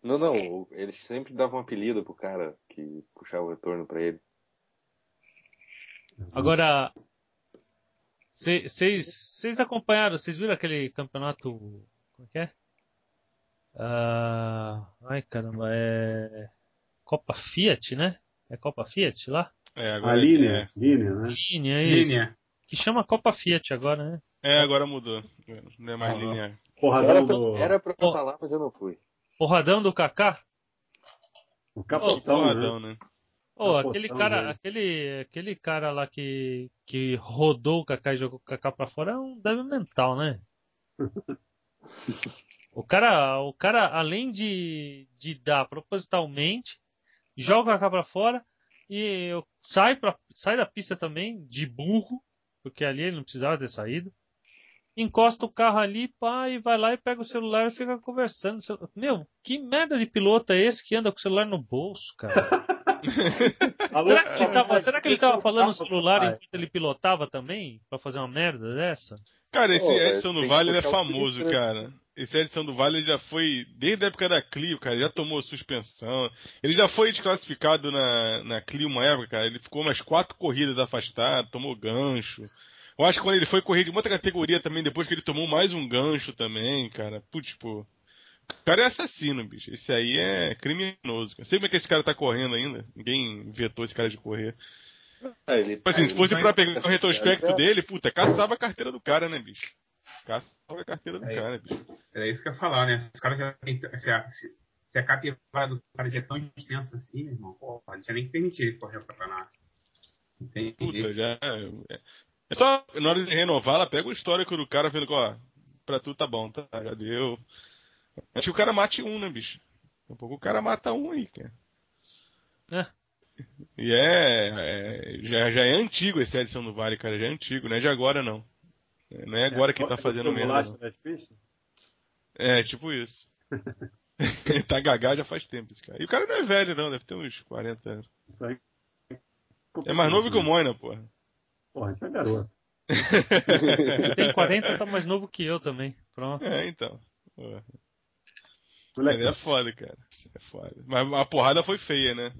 Não, não. Eles sempre davam um apelido pro cara que puxava o retorno para ele. Agora, vocês acompanharam, vocês viram aquele campeonato. Como é que é? Uh, ai caramba, é. Copa Fiat, né? É Copa Fiat lá? É, agora. A linha, é. linha, né? Linha, é. Linha. Que chama Copa Fiat agora, né? É, agora mudou. Não é mais ah, linha. Porradão era, do... era pra eu falar, mas eu não fui. Porradão do Kaká? O capitão, oh, porradão, né? né? Oh, aquele cara, aquele, aquele cara lá que, que rodou o Kaká e jogou o Kaká pra fora é um débil mental, né? o cara, o cara além de, de dar propositalmente, joga o Kaká pra fora e sai, pra, sai da pista também, de burro, porque ali ele não precisava ter saído. Encosta o carro ali, pá, e vai lá e pega o celular e fica conversando. Meu, que merda de piloto é esse que anda com o celular no bolso, cara? Será, que ele tava, será que ele tava falando no celular enquanto ele pilotava também? Pra fazer uma merda dessa? Cara, esse Edson do Vale é famoso, cara. Esse Edson do Vale já foi, desde a época da Clio, cara, já tomou suspensão. Ele já foi desclassificado na, na Clio uma época, cara. Ele ficou umas quatro corridas afastado, tomou gancho. Eu acho que quando ele foi correr de outra categoria também, depois que ele tomou mais um gancho também, cara. Putz, tipo. O cara é assassino, bicho. Esse aí é criminoso. Cara. Sei como é que esse cara tá correndo ainda. Ninguém vetou esse cara de correr. É, ele, tipo assim, se fosse pra pegar o retrospecto dele, puta, caçava a carteira do cara, né, bicho? Caçava a carteira do é, cara, bicho. Era isso que eu ia falar, né? Os caras já têm. Se a, se, se a capivara do cara já é tão extensa assim, meu irmão, pô, não tinha nem que permitir ele correr o campeonato. Entendi. Puta, já. É, é só, na hora de renovar, ela pega o histórico do cara, vendo que, ó, pra tu tá bom, tá? Já deu. Acho que o cara mate um, né, bicho? Daqui a pouco o cara mata um aí, cara. É. E é, é, já, já é antigo esse edição do Vale, cara. Já é antigo, não é de agora não. Não é agora é, que tá fazendo mesmo. É, tipo isso. tá gagá já faz tempo esse cara. E o cara não é velho não, deve ter uns 40 anos. Isso aí. É mais novo que o Moina, porra. Porra, tá garoto. Tem 40, tá mais novo que eu também. Pronto. É, então. Porra. Ele é foda, cara. É foda. Mas a porrada foi feia, né?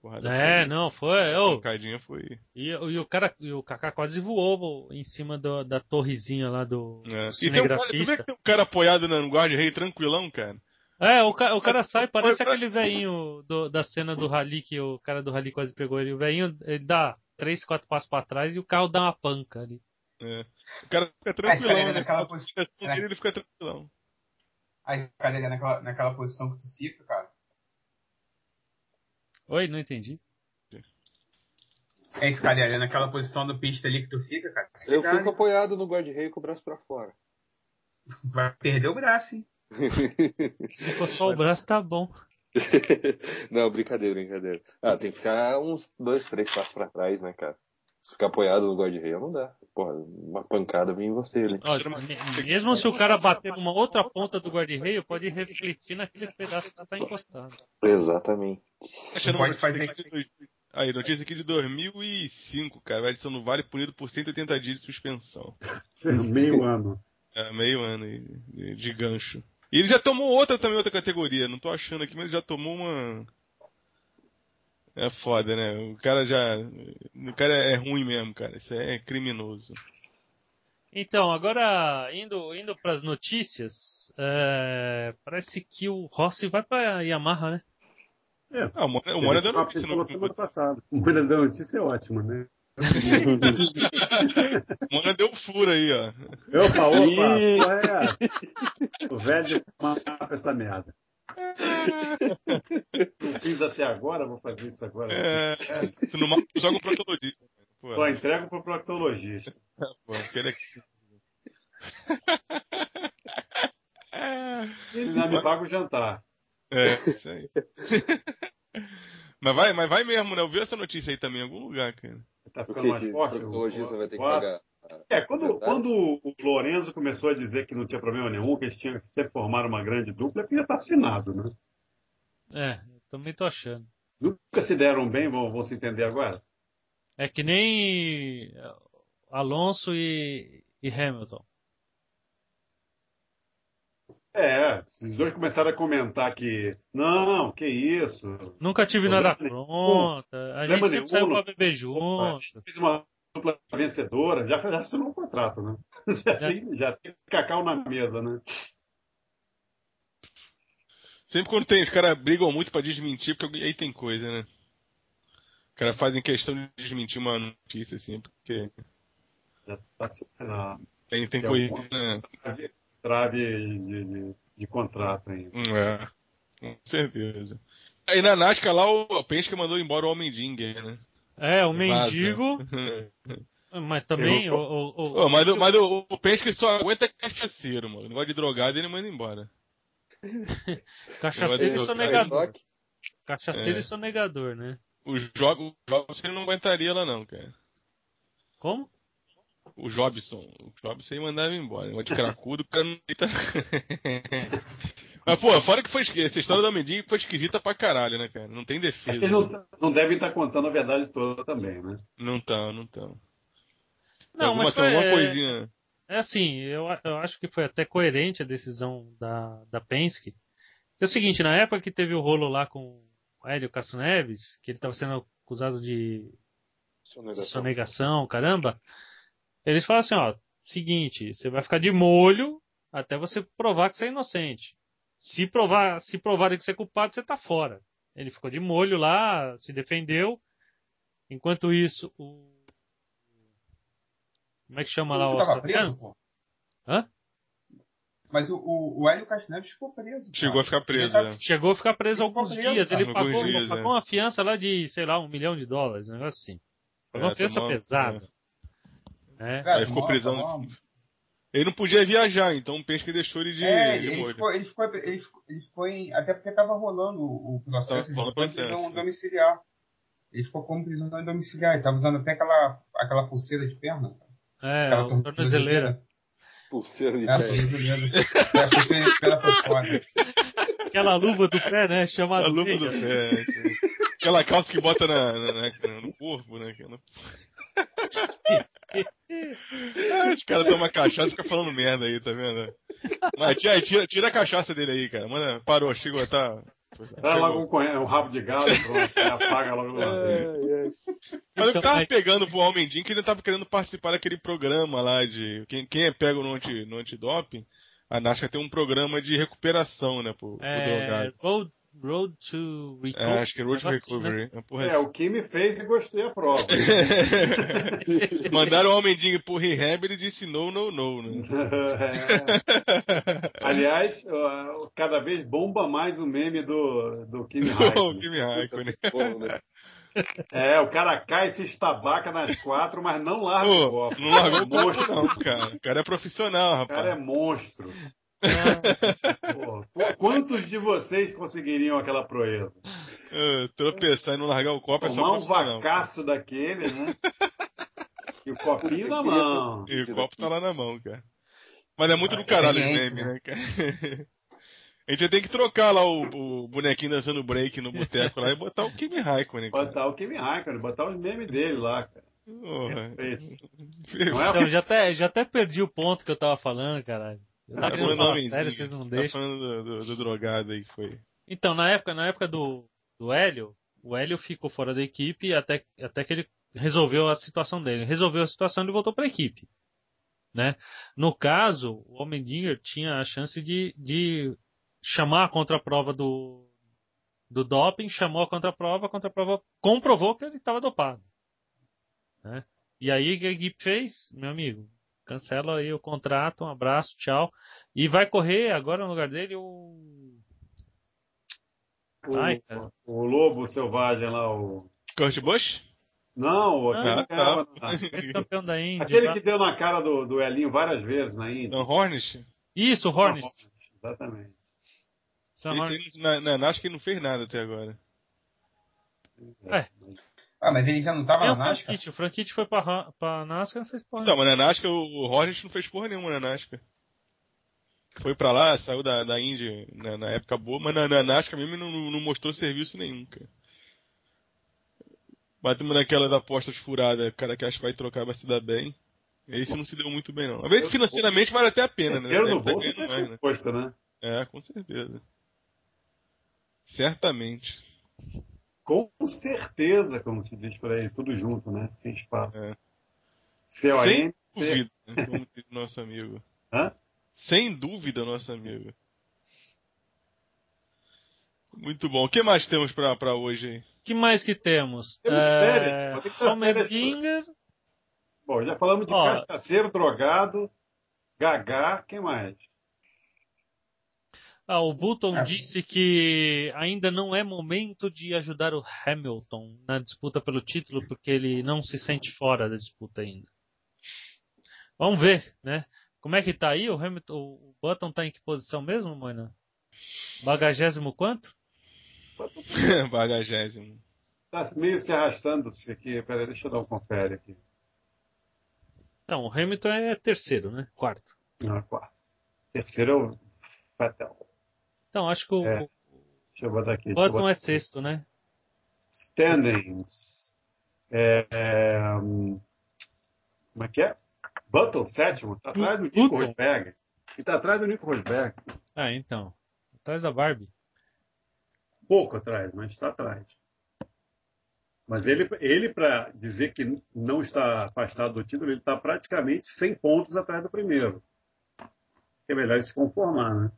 Porrada é, foi... não, foi. A pancadinha foi. E, e, o cara, e o Kaká quase voou em cima do, da torrezinha lá do, é. E tem um cara, tu vê que tem um cara apoiado no guarda-rei tranquilão, cara? É, o, ca, o cara sai, parece aquele velhinho da cena do rally que o cara do rally quase pegou ele. O velhinho ele dá três, quatro passos pra trás e o carro dá uma panca ali. É. O cara fica tranquilão, é, né? Naquela posição, é. ele fica tranquilão. A escadaria naquela, naquela posição que tu fica, cara. Oi, não entendi. É escadaria naquela posição do pista ali que tu fica, cara. Eu fico apoiado no guarda-rei com o braço pra fora. Vai perder o braço, hein? Se for só o braço, tá bom. não, brincadeira, brincadeira. Ah, tem que ficar uns dois, três passos pra trás, né, cara? Se ficar apoiado no guarda-reio, não dá. Porra, uma pancada vem em você ali. mesmo se o cara bater numa outra ponta do guarda-reio, pode refletir naquele pedaço que tá encostado. Exatamente. Não pode fazer Aí, notícia aqui de 2005, cara. O Edson no Vale punido por 180 dias de suspensão. meio ano. É, meio ano de, de gancho. E ele já tomou outra também, outra categoria. Não tô achando aqui, mas ele já tomou uma. É foda, né? O cara já. O cara é ruim mesmo, cara. Isso é criminoso. Então, agora indo, indo para as notícias, é... parece que o Rossi vai para Yamaha, né? É, ah, o Mora, o Mora deu notícia no semana passada. O Mora deu notícia é ótimo, né? Mona deu furo aí, ó. Opa, opa, é. O velho mata essa merda. Não fiz até agora, vou fazer isso agora. É, é. Se não mata, joga o proctologista. Pô, Só entrego pro proctologista. Pô, aquele aqui. Ele não me paga o jantar. É, isso aí. mas vai, mas vai mesmo, né? Eu vi essa notícia aí também em algum lugar, cara. Tá ficando mais forte. O proctologista vai ter que pagar. É, quando, quando o Lorenzo começou a dizer que não tinha problema nenhum, que eles tinham que sempre formar uma grande dupla, é porque já está assinado, né? É, também tô achando. Nunca se deram bem, vão, vão se entender agora? É que nem Alonso e, e Hamilton. É, esses dois começaram a comentar que não, que isso. Nunca tive nada pronta. A gente sempre nenhum, saiu pra beber junto. A gente fez uma dupla vencedora, já, já assinou um contrato, né? Já, é. tem, já tem cacau na mesa, né? Sempre quando tem, os caras brigam muito pra desmentir, porque aí tem coisa, né? Os caras fazem questão de desmentir uma notícia, assim, porque. Já tá não. Tem, tem, tem coisa, né? trave de, de, de contrato ainda. É, com certeza. Aí na NASCAR lá o Penske mandou embora o Homem Dinger, né? É, o mendigo. mas também. Eu, o, o, o, mas o, mas o, o Penske só aguenta cachaceiro, mano. O negócio de drogado ele manda embora. cachaceiro e sonegador. Cachaceiro é. e sonegador, né? Jogos, jogos ele não aguentaria lá, não, cara. Como? o Jobson. O Jobson ele embora. Negócio de cracudo, o cara não deita. Mas, pô, fora que foi essa história da Mendinho foi esquisita pra caralho, né, cara? Não tem defesa. Acho que eles não, não devem estar contando a verdade toda também, né? Não estão, não estão. Não, alguma, mas foi, alguma coisinha. É, é assim, eu, eu acho que foi até coerente a decisão da, da Penske. É o seguinte, na época que teve o rolo lá com o Hélio Castro Neves, que ele estava sendo acusado de sonegação. sonegação, caramba, eles falam assim, ó, seguinte, você vai ficar de molho até você provar que você é inocente. Se provar, se provarem que você é culpado, você tá fora. Ele ficou de molho lá, se defendeu. Enquanto isso, o como é que chama lá o tava preso, pô. Hã? Mas o, o, o Hélio Castanheves ficou preso. Cara. Chegou a ficar preso, tá... é. Chegou a ficar preso ele alguns preso, dias. Ele pagou, dias, pagou é. uma fiança lá de, sei lá, um milhão de dólares, um negócio assim. Pagou é, uma fiança pesada. É. É. Aí ficou prisão. Ele não podia viajar, então o Penske deixou ele de. É, de ele, ficou, ele, ficou, ele, ficou, ele em. Até porque estava rolando o processo, de prisão domiciliar. Ele ficou como prisão domiciliar. Ele estava usando até aquela, aquela pulseira de perna. É, aquela tornozeleira. Pulseira de é, perna. É, a pulseira de perna foi foda. Aquela luva do pé, né? Chamada. A luva do pé. Aquela calça que bota na, na, na no corpo, né? Ah, os caras tomam cachaça e ficam falando merda aí, tá vendo? Mas tira, tira, tira, a cachaça dele aí, cara. Manda, parou, chegou, tá. Dá logo um, um, rabo de galo pronto, apaga logo lá. É, é. Mas eu tava pegando pro Almendinho que ele tava querendo participar daquele programa lá de. Quem, quem é pego no, anti, no antidoping, a NASCAR tem um programa de recuperação, né, pro, é, pro Road to Recovery. É, acho que é Road to Recovery. Assim, né? É, o que me fez e gostei a prova. Mandaram o Homem-Ding pro rehab e ele disse no, no, no. Né? é. Aliás, cada vez bomba mais o meme do, do Kimi Raikkonen. o Kimi Raikkonen. É, o cara cai e se estabaca nas quatro, mas não larga Pô, o copo. Não largou o copo, não, cara. O cara é profissional, rapaz. O cara é monstro. Pô, quantos de vocês conseguiriam aquela proeza? Uh, tropeçar e não largar o copo Tomar é só um vacaço daquele, né? E o copinho na mão. E o copo tá lá na mão, cara. Mas é muito do caralho o meme, né, cara? A gente tem que trocar lá o, o bonequinho dançando break no boteco lá e botar o Kimi Raikkonen. Cara. Botar o Kimi Raikkonen, botar os memes dele lá, cara. Oh, é então, já, até, já até perdi o ponto que eu tava falando, caralho. Tá falando falar sério, vocês não tá deixam. Tá falando do, do, do, drogado aí que foi. Então, na época, na época do, do Hélio, o Hélio ficou fora da equipe até, até que ele resolveu a situação dele. Resolveu a situação e voltou para a equipe. Né? No caso, o Homendinger tinha a chance de, de chamar a contraprova do, do doping, chamou a contraprova, a contraprova comprovou que ele estava dopado. Né? E aí o que a equipe fez? Meu amigo, cancela aí o contrato, um abraço, tchau. E vai correr agora no lugar dele o. O, Ai, o Lobo Selvagem lá, o. Kurt Busch? Não, o ah, tá. campeão da Indy. Aquele tá? que deu na cara do, do Elinho várias vezes na Indy. O Hornish? Isso, o Hornish. Exatamente. Ele, na, na, acho que ele não fez nada até agora. É. Ah, mas ele já não tava na NASCAR? O Franchitti foi pra, pra NASCAR e não fez porra Não, mas na NASCAR o, o não fez porra nenhuma na NASCAR. Foi pra lá, saiu da, da Indy na, na época boa, mas na, na NASCAR mesmo não, não mostrou serviço nenhum, cara. Batemos naquela da apostas furada, cara que acha que vai trocar vai se dar bem. Esse não se deu muito bem, não. Às vezes financeiramente vale até a pena, né? Dinheiro no bolso tá mais, né? Posto, né? É, com certeza. Certamente. Com certeza, como se diz por aí, tudo junto, né? Sem espaço. É. Sem dúvida, né? como diz nosso amigo. Hã? Sem dúvida, nosso amigo. Muito bom. O que mais temos para hoje aí? O que mais que temos? Temos é... férias. Bom, já falamos de Ó, cachaceiro, drogado, gagá, quem mais? Ah, o Button é. disse que ainda não é momento de ajudar o Hamilton na disputa pelo título, porque ele não se sente fora da disputa ainda. Vamos ver, né? Como é que tá aí? O Hamilton, o Button tá em que posição mesmo, Moina? Bagagésimo quanto? Bagagésimo. Tá meio se arrastando -se aqui. Peraí, deixa eu dar um confere aqui. Não, o Hamilton é terceiro, né? Quarto. Não, é quarto. Terceiro é o Vettel. Então, acho que o. É. Deixa eu botar aqui. Button é sexto, né? Standings. É, é, como é que é? Button, sétimo. Está atrás do Nico Rosberg. E está atrás do Nico Rosberg. Ah, então. Atrás da Barbie. Pouco atrás, mas está atrás. Mas ele, ele para dizer que não está afastado do título, ele está praticamente 100 pontos atrás do primeiro. É melhor se conformar, né?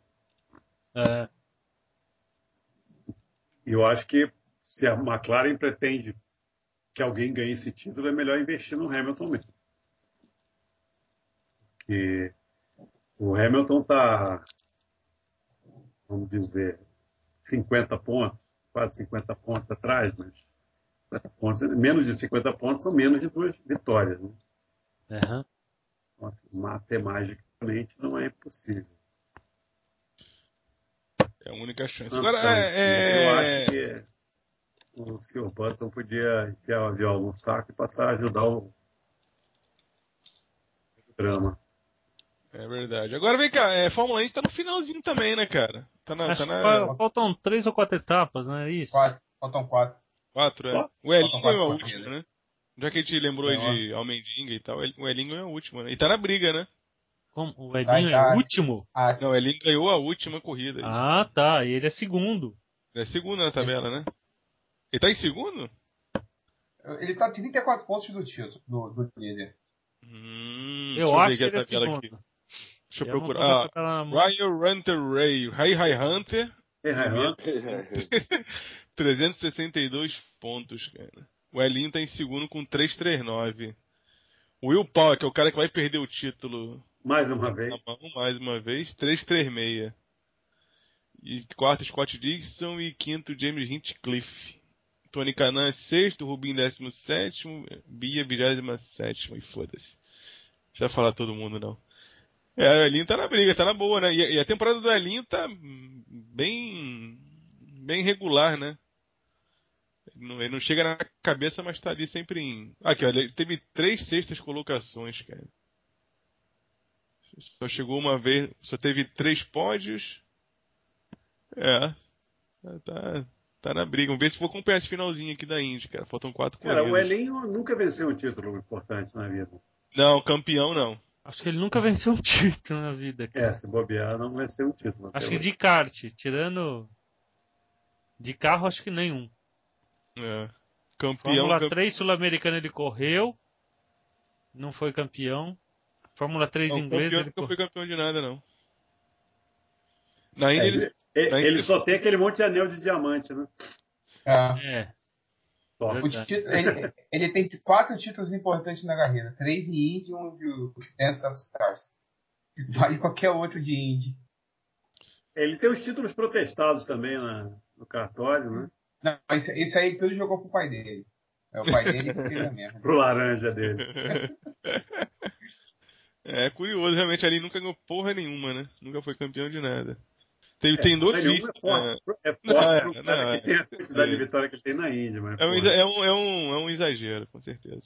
É. Eu acho que se a McLaren pretende que alguém ganhe esse título, é melhor investir no Hamilton mesmo. Porque o Hamilton está, vamos dizer, 50 pontos, quase 50 pontos atrás, mas pontos, menos de 50 pontos são menos de duas vitórias. Né? Uhum. Então, assim, matematicamente não é possível. É a única chance. Agora, é, eu é... acho que o Sr. Button podia enfiar o avião no saco e passar a ajudar o drama. É verdade. Agora vem cá, é, Fórmula 1 está no finalzinho também, né, cara? Tá na, tá na... Faltam três ou quatro etapas, não é isso? Quatro. Faltam quatro. Quatro, é. O Elinho é a última, né? Já que a gente lembrou é, de Almendinga e tal, o Elinho é a última, né? E tá na briga, né? Como? O Elinho é o último? Ah, não, o Elinho ganhou a última corrida. Ah, tá. E ele é segundo. Ele é segundo na tabela, né? Ele tá em segundo? Ele tá 34 pontos do título, do, do líder. Hum, eu acho que ele é segundo. Aqui. Deixa eu, eu procurar. Ah, Ryan Hunter Ray. Hi Hi Hunter. Hey, hi, Hunter. 362 pontos, cara. O Elinho tá em segundo com 339. O Will Power, que é o cara que vai perder o título. Mais uma vez. Mais uma vez. 336. E quarto, Scott Dixon. E quinto, James Hinchcliffe. Tony Canan é sexto, Rubim décimo sétimo, Bia vigésima sétima. E foda-se. Precisa falar todo mundo, não. É, o Elinho tá na briga, tá na boa, né? E, a temporada do Elinho tá bem. bem regular, né? Ele não, ele não chega na cabeça, mas tá ali sempre em. Aqui, olha, ele teve três sextas colocações, cara. Só chegou uma vez. Só teve três pódios. É. Tá, tá na briga. Vamos ver se vou acompanhar esse finalzinho aqui da Indy, cara. Faltam quatro corridas. Cara, o Elinho nunca venceu um título importante na vida. Não, campeão não. Acho que ele nunca venceu um título na vida. Cara. É, se bobear, não venceu um título. Acho que de kart, tirando. De carro, acho que nenhum. É. Campeão. Fórmula 3 sul-americana ele correu. Não foi campeão. Fórmula 3 não, inglesa. Ele não foi campeão de nada, não. Na Índia é, ele, ele, ele só tem aquele monte de anel de diamante, né? É. é. Título, ele, ele, tem quatro títulos importantes na carreira: três em Indy e um de Dance of Stars. Vale qualquer outro de Indy. Ele tem os títulos protestados também na, no cartório, né? Não, isso, isso aí tudo jogou pro pai dele. É o pai dele que fez a merda. pro laranja dele. é curioso, realmente ali nunca ganhou porra nenhuma, né? Nunca foi campeão de nada. Tem, é, tem dois vistos. É forte, é, é forte não, pro cara não, que tem a quantidade de vitória que ele tem na Índia. Mas, é, um, é, um, é, um, é um exagero, com certeza.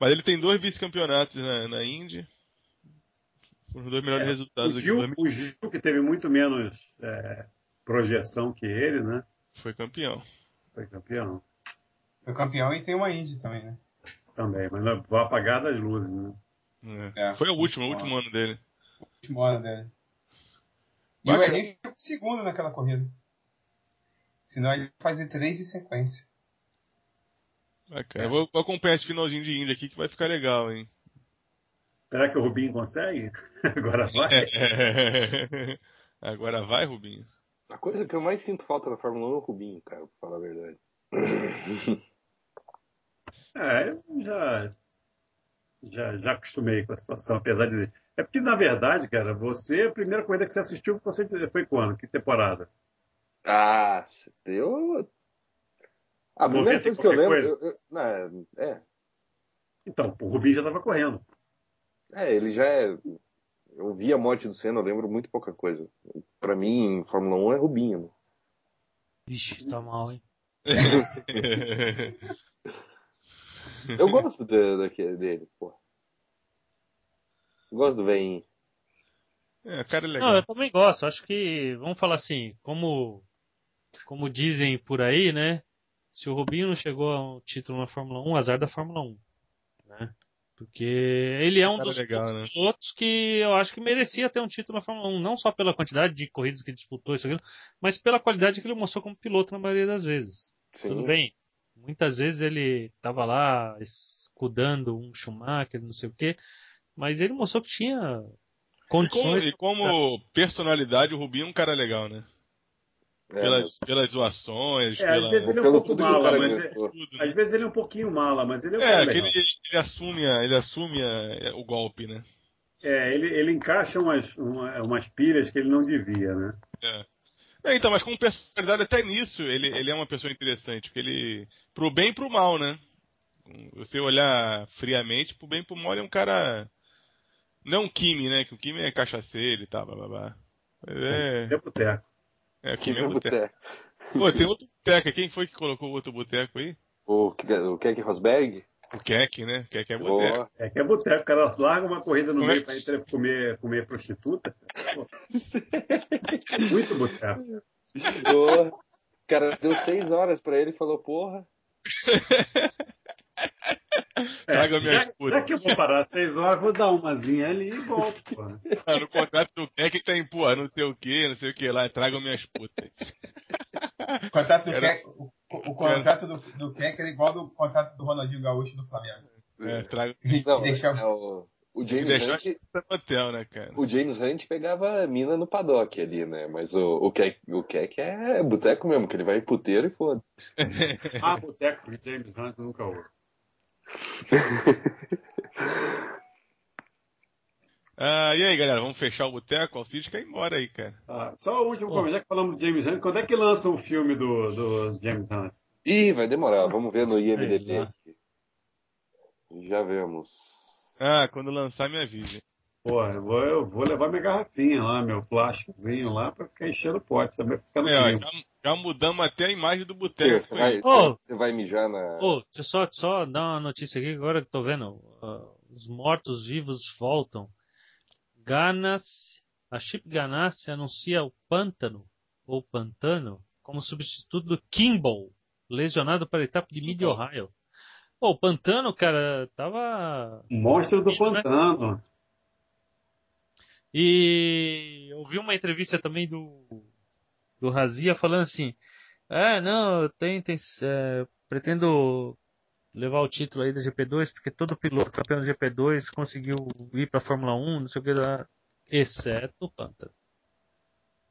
Mas ele tem dois vice-campeonatos na, na Índia. Foram os dois melhores é, resultados o Gil, aqui. O Gil, que teve muito menos é, projeção que ele, né? Foi campeão. Foi campeão. Foi campeão e tem uma Indy também, né? Também, mas vai apagar das luzes, né? É. Foi o último, o último ano dele. O último ano dele. E o Enem ficou segundo naquela corrida. Senão ele vai fazer três em sequência. Bacana. É. Vou, vou acompanhar esse finalzinho de Índia aqui que vai ficar legal, hein? Será que o Rubinho consegue? Agora vai? Agora vai, Rubinho. A coisa que eu mais sinto falta da Fórmula 1 é o Rubinho, cara, pra falar a verdade. é, eu já, já, já acostumei com a situação, apesar de é porque, na verdade, cara, você, a primeira corrida que você assistiu, você foi quando? Que temporada? Ah, eu. A primeira coisa que eu lembro. Eu, eu, não, é. Então, o Rubinho já estava correndo. É, ele já é. Eu vi a morte do Senna, eu lembro muito pouca coisa. Pra mim, Fórmula 1 é Rubinho, né? Vixe, tá mal, hein? eu gosto de, de, dele, pô. Gosto do veinho. É, cara é legal. Não, eu também gosto. Acho que, vamos falar assim, como, como dizem por aí, né? Se o Rubinho não chegou ao título na Fórmula 1, azar da Fórmula 1. Né? Porque ele é um dos legal, né? pilotos que eu acho que merecia ter um título na Fórmula 1, não só pela quantidade de corridas que disputou, isso aqui, mas pela qualidade que ele mostrou como piloto na maioria das vezes. Sim. Tudo bem, muitas vezes ele estava lá escudando um Schumacher, não sei o quê, mas ele mostrou que tinha condições. E como, e como personalidade, o Rubinho é um cara legal, né? É, pelas, pelas zoações. É, pela... Às vezes ele é um pouco mala, mas é, tudo, né? às vezes ele é um pouquinho mala, mas ele é um É, que ele, ele, assume, ele assume a, o golpe, né? É, ele, ele encaixa umas, uma, umas pilhas que ele não devia, né? É. é. então, mas como personalidade, até nisso, ele, ele é uma pessoa interessante, porque ele. Pro bem e pro mal, né? Você olhar friamente, pro bem e pro mal, ele é um cara não o Kimi, né? Que o Kimi é cachaceiro e tal, blá blá blá. Mas é. É boteco. É, o Kimi é boteco. Pô, tem outro boteco. Quem foi que colocou o outro boteco aí? O, o Keck Rosberg? O Keck, né? Keck é boteco. É que é boteco. O cara larga uma corrida no Como meio é? pra ir comer, comer prostituta. Muito boteco. O cara deu seis horas pra ele e falou, porra. Traga minha escuta. Já que eu vou parar seis horas, vou dar umazinha ali e volto. Ah, no contrato do Keck tá em, pô, não sei o que, não sei o que lá, traga minhas putas. O contrato do Era... Keck, o, contrato do, do Keck era igual do contrato do Ronaldinho Gaúcho do Flamengo. É, traga. Não, Deixa... é o... O James Hunt. Hotel, né, cara? O James Hunt pegava mina no paddock ali, né? Mas o, o, Keck, o Keck é boteco mesmo, que ele vai puteiro e foda-se. ah, boteco de James Hunt nunca ouve. ah, e aí, galera, vamos fechar o boteco? O Alcide quer ir embora aí, cara. Ah, só o último comentário que falamos de James Hunt. Quando é que lança o filme do, do James Hunt? Ih, vai demorar. Vamos ver no IMDB. Já vemos. Ah, quando lançar, me avise. Pô, eu vou, eu vou levar minha garrafinha lá, meu plásticozinho lá, pra ficar enchendo o pote, também ficando é, já, já, mudamos até a imagem do boteco. Você, vai, oh, você vai mijar na. Ô, oh, só, só dar uma notícia aqui agora que tô vendo. Uh, os mortos-vivos voltam. Ganas, a Chip Ganassi anuncia o Pântano, ou Pantano, como substituto do Kimball, lesionado para a etapa de Mid-Ohio. Pô, o Pantano, cara, tava. Monstro do né? Pantano. E eu vi uma entrevista também do do Razia falando assim: "É, não, eu tenho, tenho é, pretendo levar o título aí da GP2 porque todo piloto campeão da GP2 conseguiu ir para Fórmula 1, não sei o que lá, exceto o Pantano.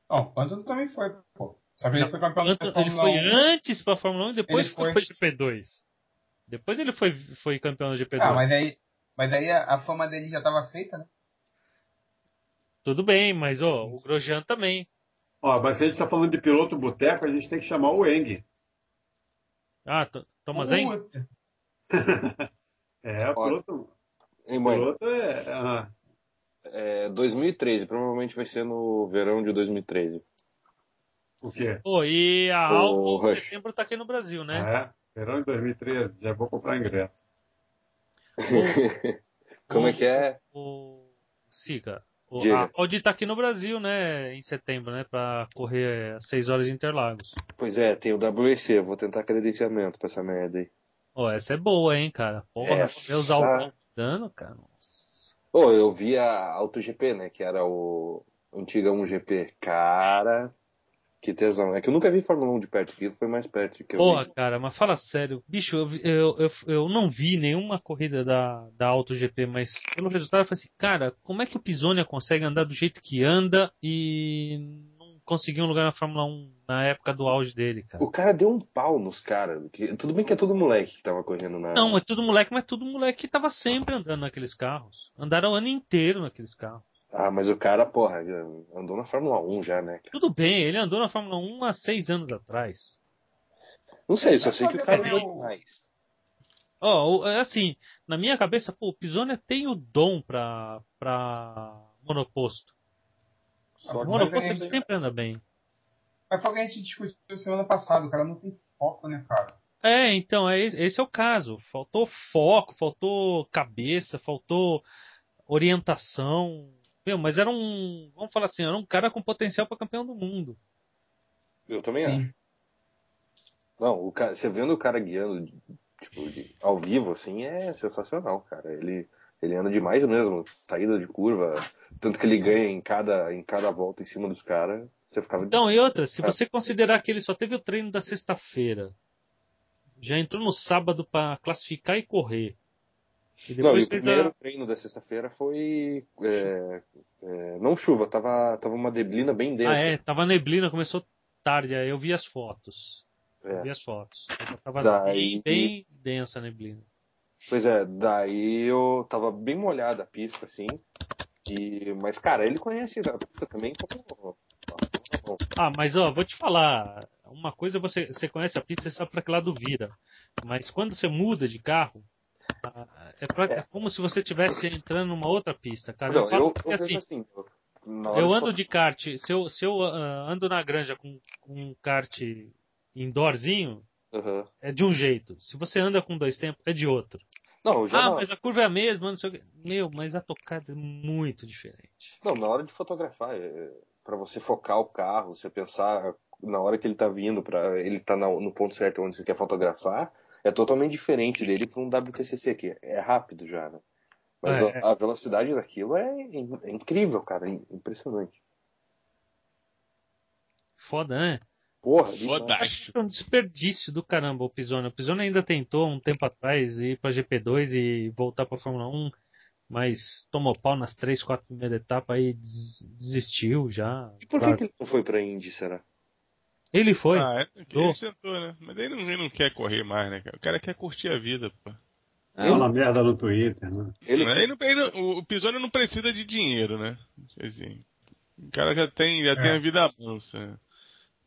Ó, oh, o Pantano também foi, pô. Só que ele foi campeão da Fórmula Ele foi 1. antes para Fórmula 1 e depois ele foi para GP2. Depois ele foi, foi campeão do GP2. Ah, mas aí, mas aí a, a fama dele já estava feita, né? Tudo bem, mas ó, o Grosjean também. Ó, mas se a gente está falando de piloto boteco, a gente tem que chamar o Eng. Ah, Thomas Eng? é, o piloto. Mãe. piloto é. Ah. É 2013, provavelmente vai ser no verão de 2013. O quê? Pô, e a Alfa em setembro tá aqui no Brasil, né? É. Verão de 2013, já vou comprar ingresso. Como é que é? O Siga. O, a Audi tá aqui no Brasil, né, em setembro, né, pra correr 6 horas de Interlagos. Pois é, tem o WEC, vou tentar credenciamento pra essa merda aí. Oh, essa é boa, hein, cara. Porra, essa... usar o dano, cara. Ô, oh, eu vi a AutoGP, né, que era o antiga 1GP. Cara, que tesão. É que eu nunca vi Fórmula 1 de perto, que foi mais perto que eu Porra, vi. cara, mas fala sério. Bicho, eu, eu, eu, eu, não vi nenhuma corrida da, da AutoGP, mas pelo resultado eu falei assim, cara, como é que o Pisonia consegue andar do jeito que anda e não conseguir um lugar na Fórmula 1 na época do auge dele, cara? O cara deu um pau nos caras. Tudo bem que é tudo moleque que tava correndo na. Não, é tudo moleque, mas tudo moleque que tava sempre andando naqueles carros. Andaram o ano inteiro naqueles carros. Ah, mas o cara, porra, andou na Fórmula 1 já, né? Tudo bem, ele andou na Fórmula 1 há seis anos atrás. Não sei, só sei que o cara andou demais. Ó, oh, assim, na minha cabeça, pô, o Pisonia tem o dom pra, pra monoposto. Só o monoposto ele sempre anda bem. Mas foi o que a gente discutiu semana passada, o cara não tem foco, né, cara? É, então, é, esse é o caso. Faltou foco, faltou cabeça, faltou orientação. Meu, mas era um. Vamos falar assim, era um cara com potencial para campeão do mundo. Eu também Sim. acho. Não, o cara, você vendo o cara guiando tipo, de, ao vivo, assim, é sensacional, cara. Ele, ele anda demais mesmo, saída de curva, tanto que ele ganha em cada, em cada volta em cima dos caras. Você ficava. Então, e outra, se você considerar que ele só teve o treino da sexta-feira, já entrou no sábado para classificar e correr. E não, e o primeiro treino da sexta-feira foi. É, é, não chuva, tava, tava uma neblina bem densa. Ah, é, tava neblina, começou tarde, aí eu vi as fotos. É. Eu vi as fotos. Tava daí... bem, bem densa a neblina. Pois é, daí eu tava bem molhada a pista, assim. E, mas, cara, ele conhece a pista também como. Ah, mas ó, vou te falar. Uma coisa você, você conhece a pista, você sabe pra que lado vira. Mas quando você muda de carro, é, pra, é. como se você estivesse entrando numa outra pista, cara. Não, eu, eu, eu assim, assim eu ando de kart, se eu, se eu uh, ando na granja com, com um kart indoorzinho, uhum. é de um jeito. Se você anda com dois tempos, é de outro. Não, já ah, não... mas a curva é a mesma, não sei o que. Meu, mas a tocada é muito diferente. Não, na hora de fotografar, é, para você focar o carro, você pensar na hora que ele tá vindo, para ele tá no ponto certo onde você quer fotografar, é totalmente diferente dele para um WTCC, que é rápido já, né? Mas é, a, a, velocidade daquilo é, é, incrível, cara, é impressionante. Foda, né? Porra, Fodástico. É um desperdício do caramba o Pisoni. O Pisoni ainda tentou um tempo atrás ir pra GP2 e voltar pra Fórmula 1, mas tomou pau nas três, quatro primeiras etapas e desistiu já. E por que, que ele não foi pra Indy, será? Ele foi. Ah, é, ele tentou, né? Mas ele não, ele não quer correr mais, né, cara? O cara quer curtir a vida, pô. É uma merda no Twitter, né? Ele... Ele não, ele não, o Pisoni não precisa de dinheiro, né? Assim, o cara já tem, já é. tem a vida mansa.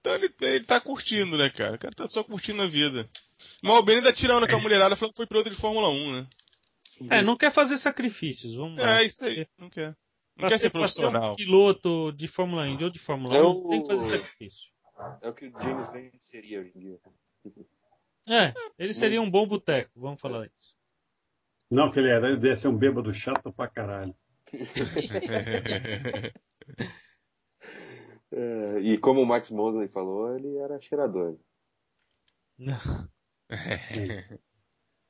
Então ele, ele tá curtindo, né, cara? O cara tá só curtindo a vida. Mas o Albeni ainda tirando com a mulherada falando que foi piloto de Fórmula 1, né? É, não quer fazer sacrifícios, vamos lá. É, isso aí, não quer. Não pra quer ser, ser profissional. Um piloto de Fórmula Indy ou de Fórmula 1, é tem que fazer sacrifício. É o que o James Bond seria hoje em dia. É, ele seria um bom boteco, vamos falar isso. Não, que ele era, ele deve ser um bêbado chato pra caralho. É, e como o Max Mosley falou, ele era cheirador.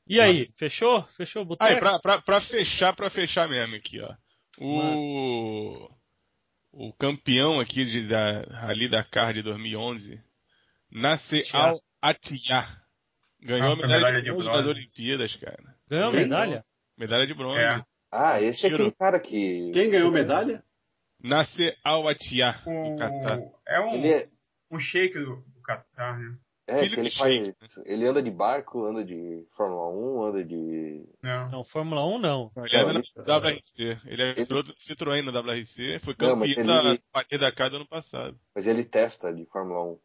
e aí, fechou? Fechou o boteco? Aí, pra, pra, pra, fechar, pra fechar mesmo aqui, ó. O, o campeão aqui de, da Rally Dakar de 2011, Nasser Al Attiyah, ganhou ah, a medalha, medalha de bronze das Olimpíadas, cara. Ganhou a medalha? Medalha de bronze. É. Ah, esse é aquele cara que. Quem ganhou medalha? Nasser Al-Attiyah, do Qatar. É um, ele é... um shake do, do Qatar, né? É, que ele, faz, ele anda de barco, anda de Fórmula 1, anda de. Não, não Fórmula 1 não. Ele anda na WRC. Ele é ele... Citroën na WRC, foi campeão não, ele... da Partida da Casa ano passado. Mas ele testa de Fórmula 1.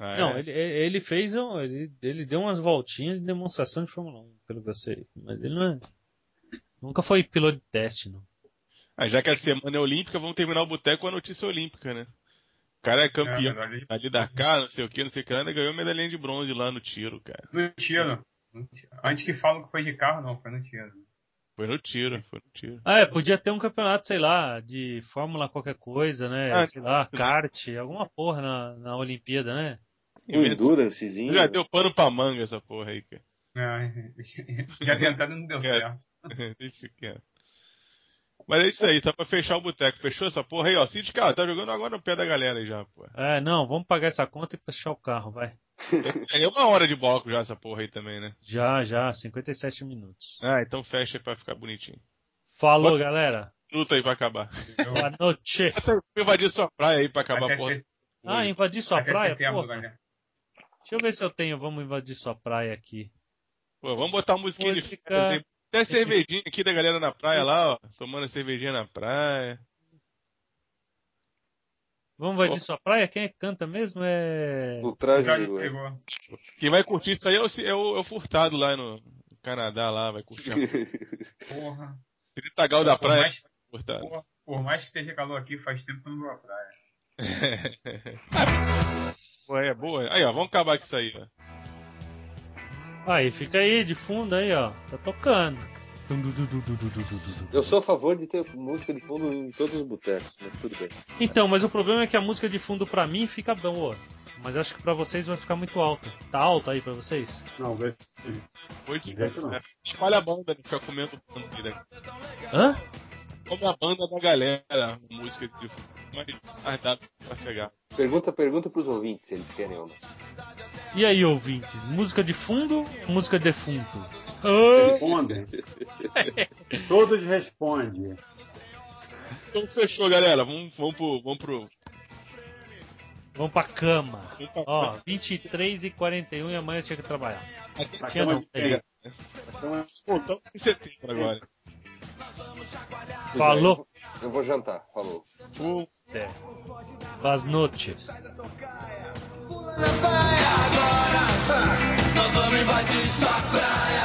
Ah, é? Não, ele, ele fez um, ele, ele deu umas voltinhas de demonstração de Fórmula 1, pelo que eu sei. Mas ele não é. Nunca foi piloto de teste, não. Ah, já que a semana é olímpica, vamos terminar o boteco com a notícia olímpica, né? O cara é campeão é, ali da cara, não sei o que, não sei o que, ainda ganhou medalhinha de bronze lá no tiro, cara. No tiro. Antes que falam que foi de carro, não, foi no tiro. Foi no tiro, foi no tiro. Ah, é, podia ter um campeonato, sei lá, de Fórmula qualquer coisa, né? Ah, sei lá, kart, alguma porra na, na Olimpíada, né? Um endurancezinho. Já deu pano pra manga essa porra aí, cara. já tentando não deu certo. Deixa quieto. Mas é isso aí, tá pra fechar o boteco. Fechou essa porra aí, ó. Sindicato, tá jogando agora no pé da galera aí já, pô. É, não, vamos pagar essa conta e fechar o carro, vai. É uma hora de bloco já essa porra aí também, né? Já, já, 57 minutos. Ah, então fecha aí pra ficar bonitinho. Falou, galera. Luta aí pra acabar. Boa noite. invadir sua praia aí pra acabar a porra. Ah, invadir sua praia? Porra. Deixa eu ver se eu tenho. Vamos invadir sua praia aqui. Pô, vamos botar uma musiquinha Música... de até cervejinha aqui da galera na praia lá, ó. Tomando cervejinha na praia. Vamos invadir sua praia? Quem é que canta mesmo? É. O traje Quem vai curtir isso aí é o, é o, é o Furtado lá no Canadá, lá, vai curtir. Porra. Tritagal da praia. Mais, porra, por mais que esteja calor aqui, faz tempo que eu não vou à praia. Pô, é boa. Aí, ó, vamos acabar com isso aí, ó. Aí, fica aí de fundo aí, ó. Tá tocando. Eu sou a favor de ter música de fundo em todos os botecos, mas tudo bem. Então, mas o problema é que a música de fundo pra mim fica boa. Mas acho que pra vocês vai ficar muito alta. Tá alta aí pra vocês? Não, vai. Foi que Espalha a banda, não fica comendo banda né? Hã? Como a banda da galera, música de fundo. Mas dá pra pegar. Pergunta, pergunta pros ouvintes se eles querem ou não. E aí, ouvintes? Música de fundo ou música defunto? Respondem. Todos respondem. Então fechou, galera. Vamos, vamos pro. Vamos pro. Vamos pra cama. Vamos pra Ó, cama. 23 e 41 e amanhã eu tinha que trabalhar. Aqui tinha não, tem. Pô, estamos em setembro agora. Falou. Eu vou jantar. Falou. Boas noites agora. Nós vamos invadir sua praia.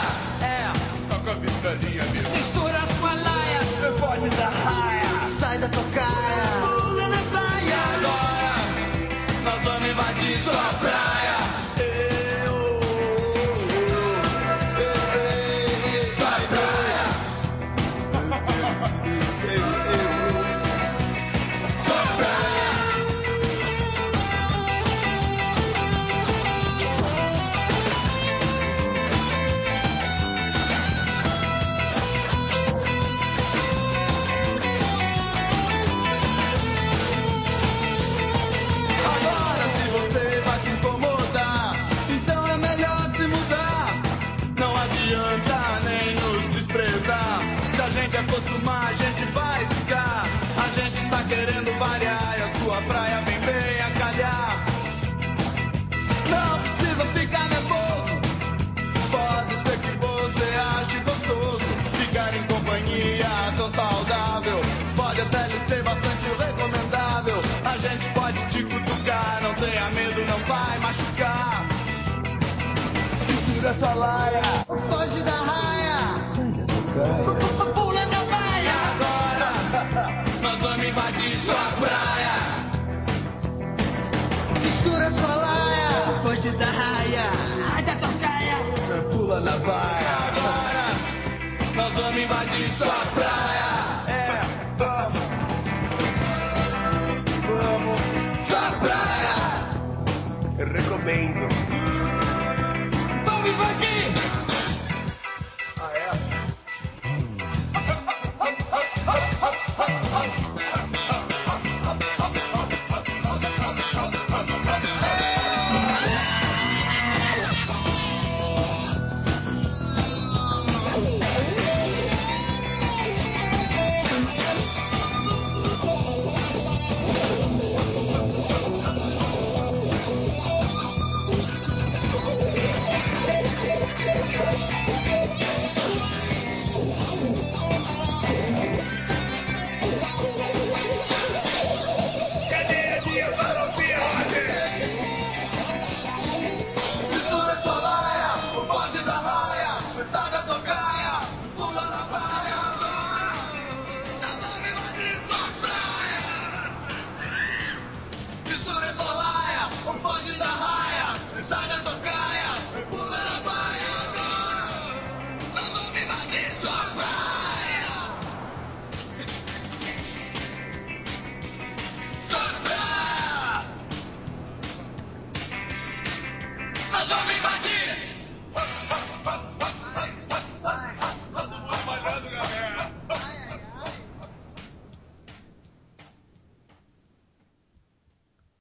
Sua laia. Foge da raia. Pula na baia. Agora nós vamos invadir sua praia. Mistura sua laia. Foge da raia. Ai da tocaia. Pula na baia. Agora nós vamos invadir sua praia.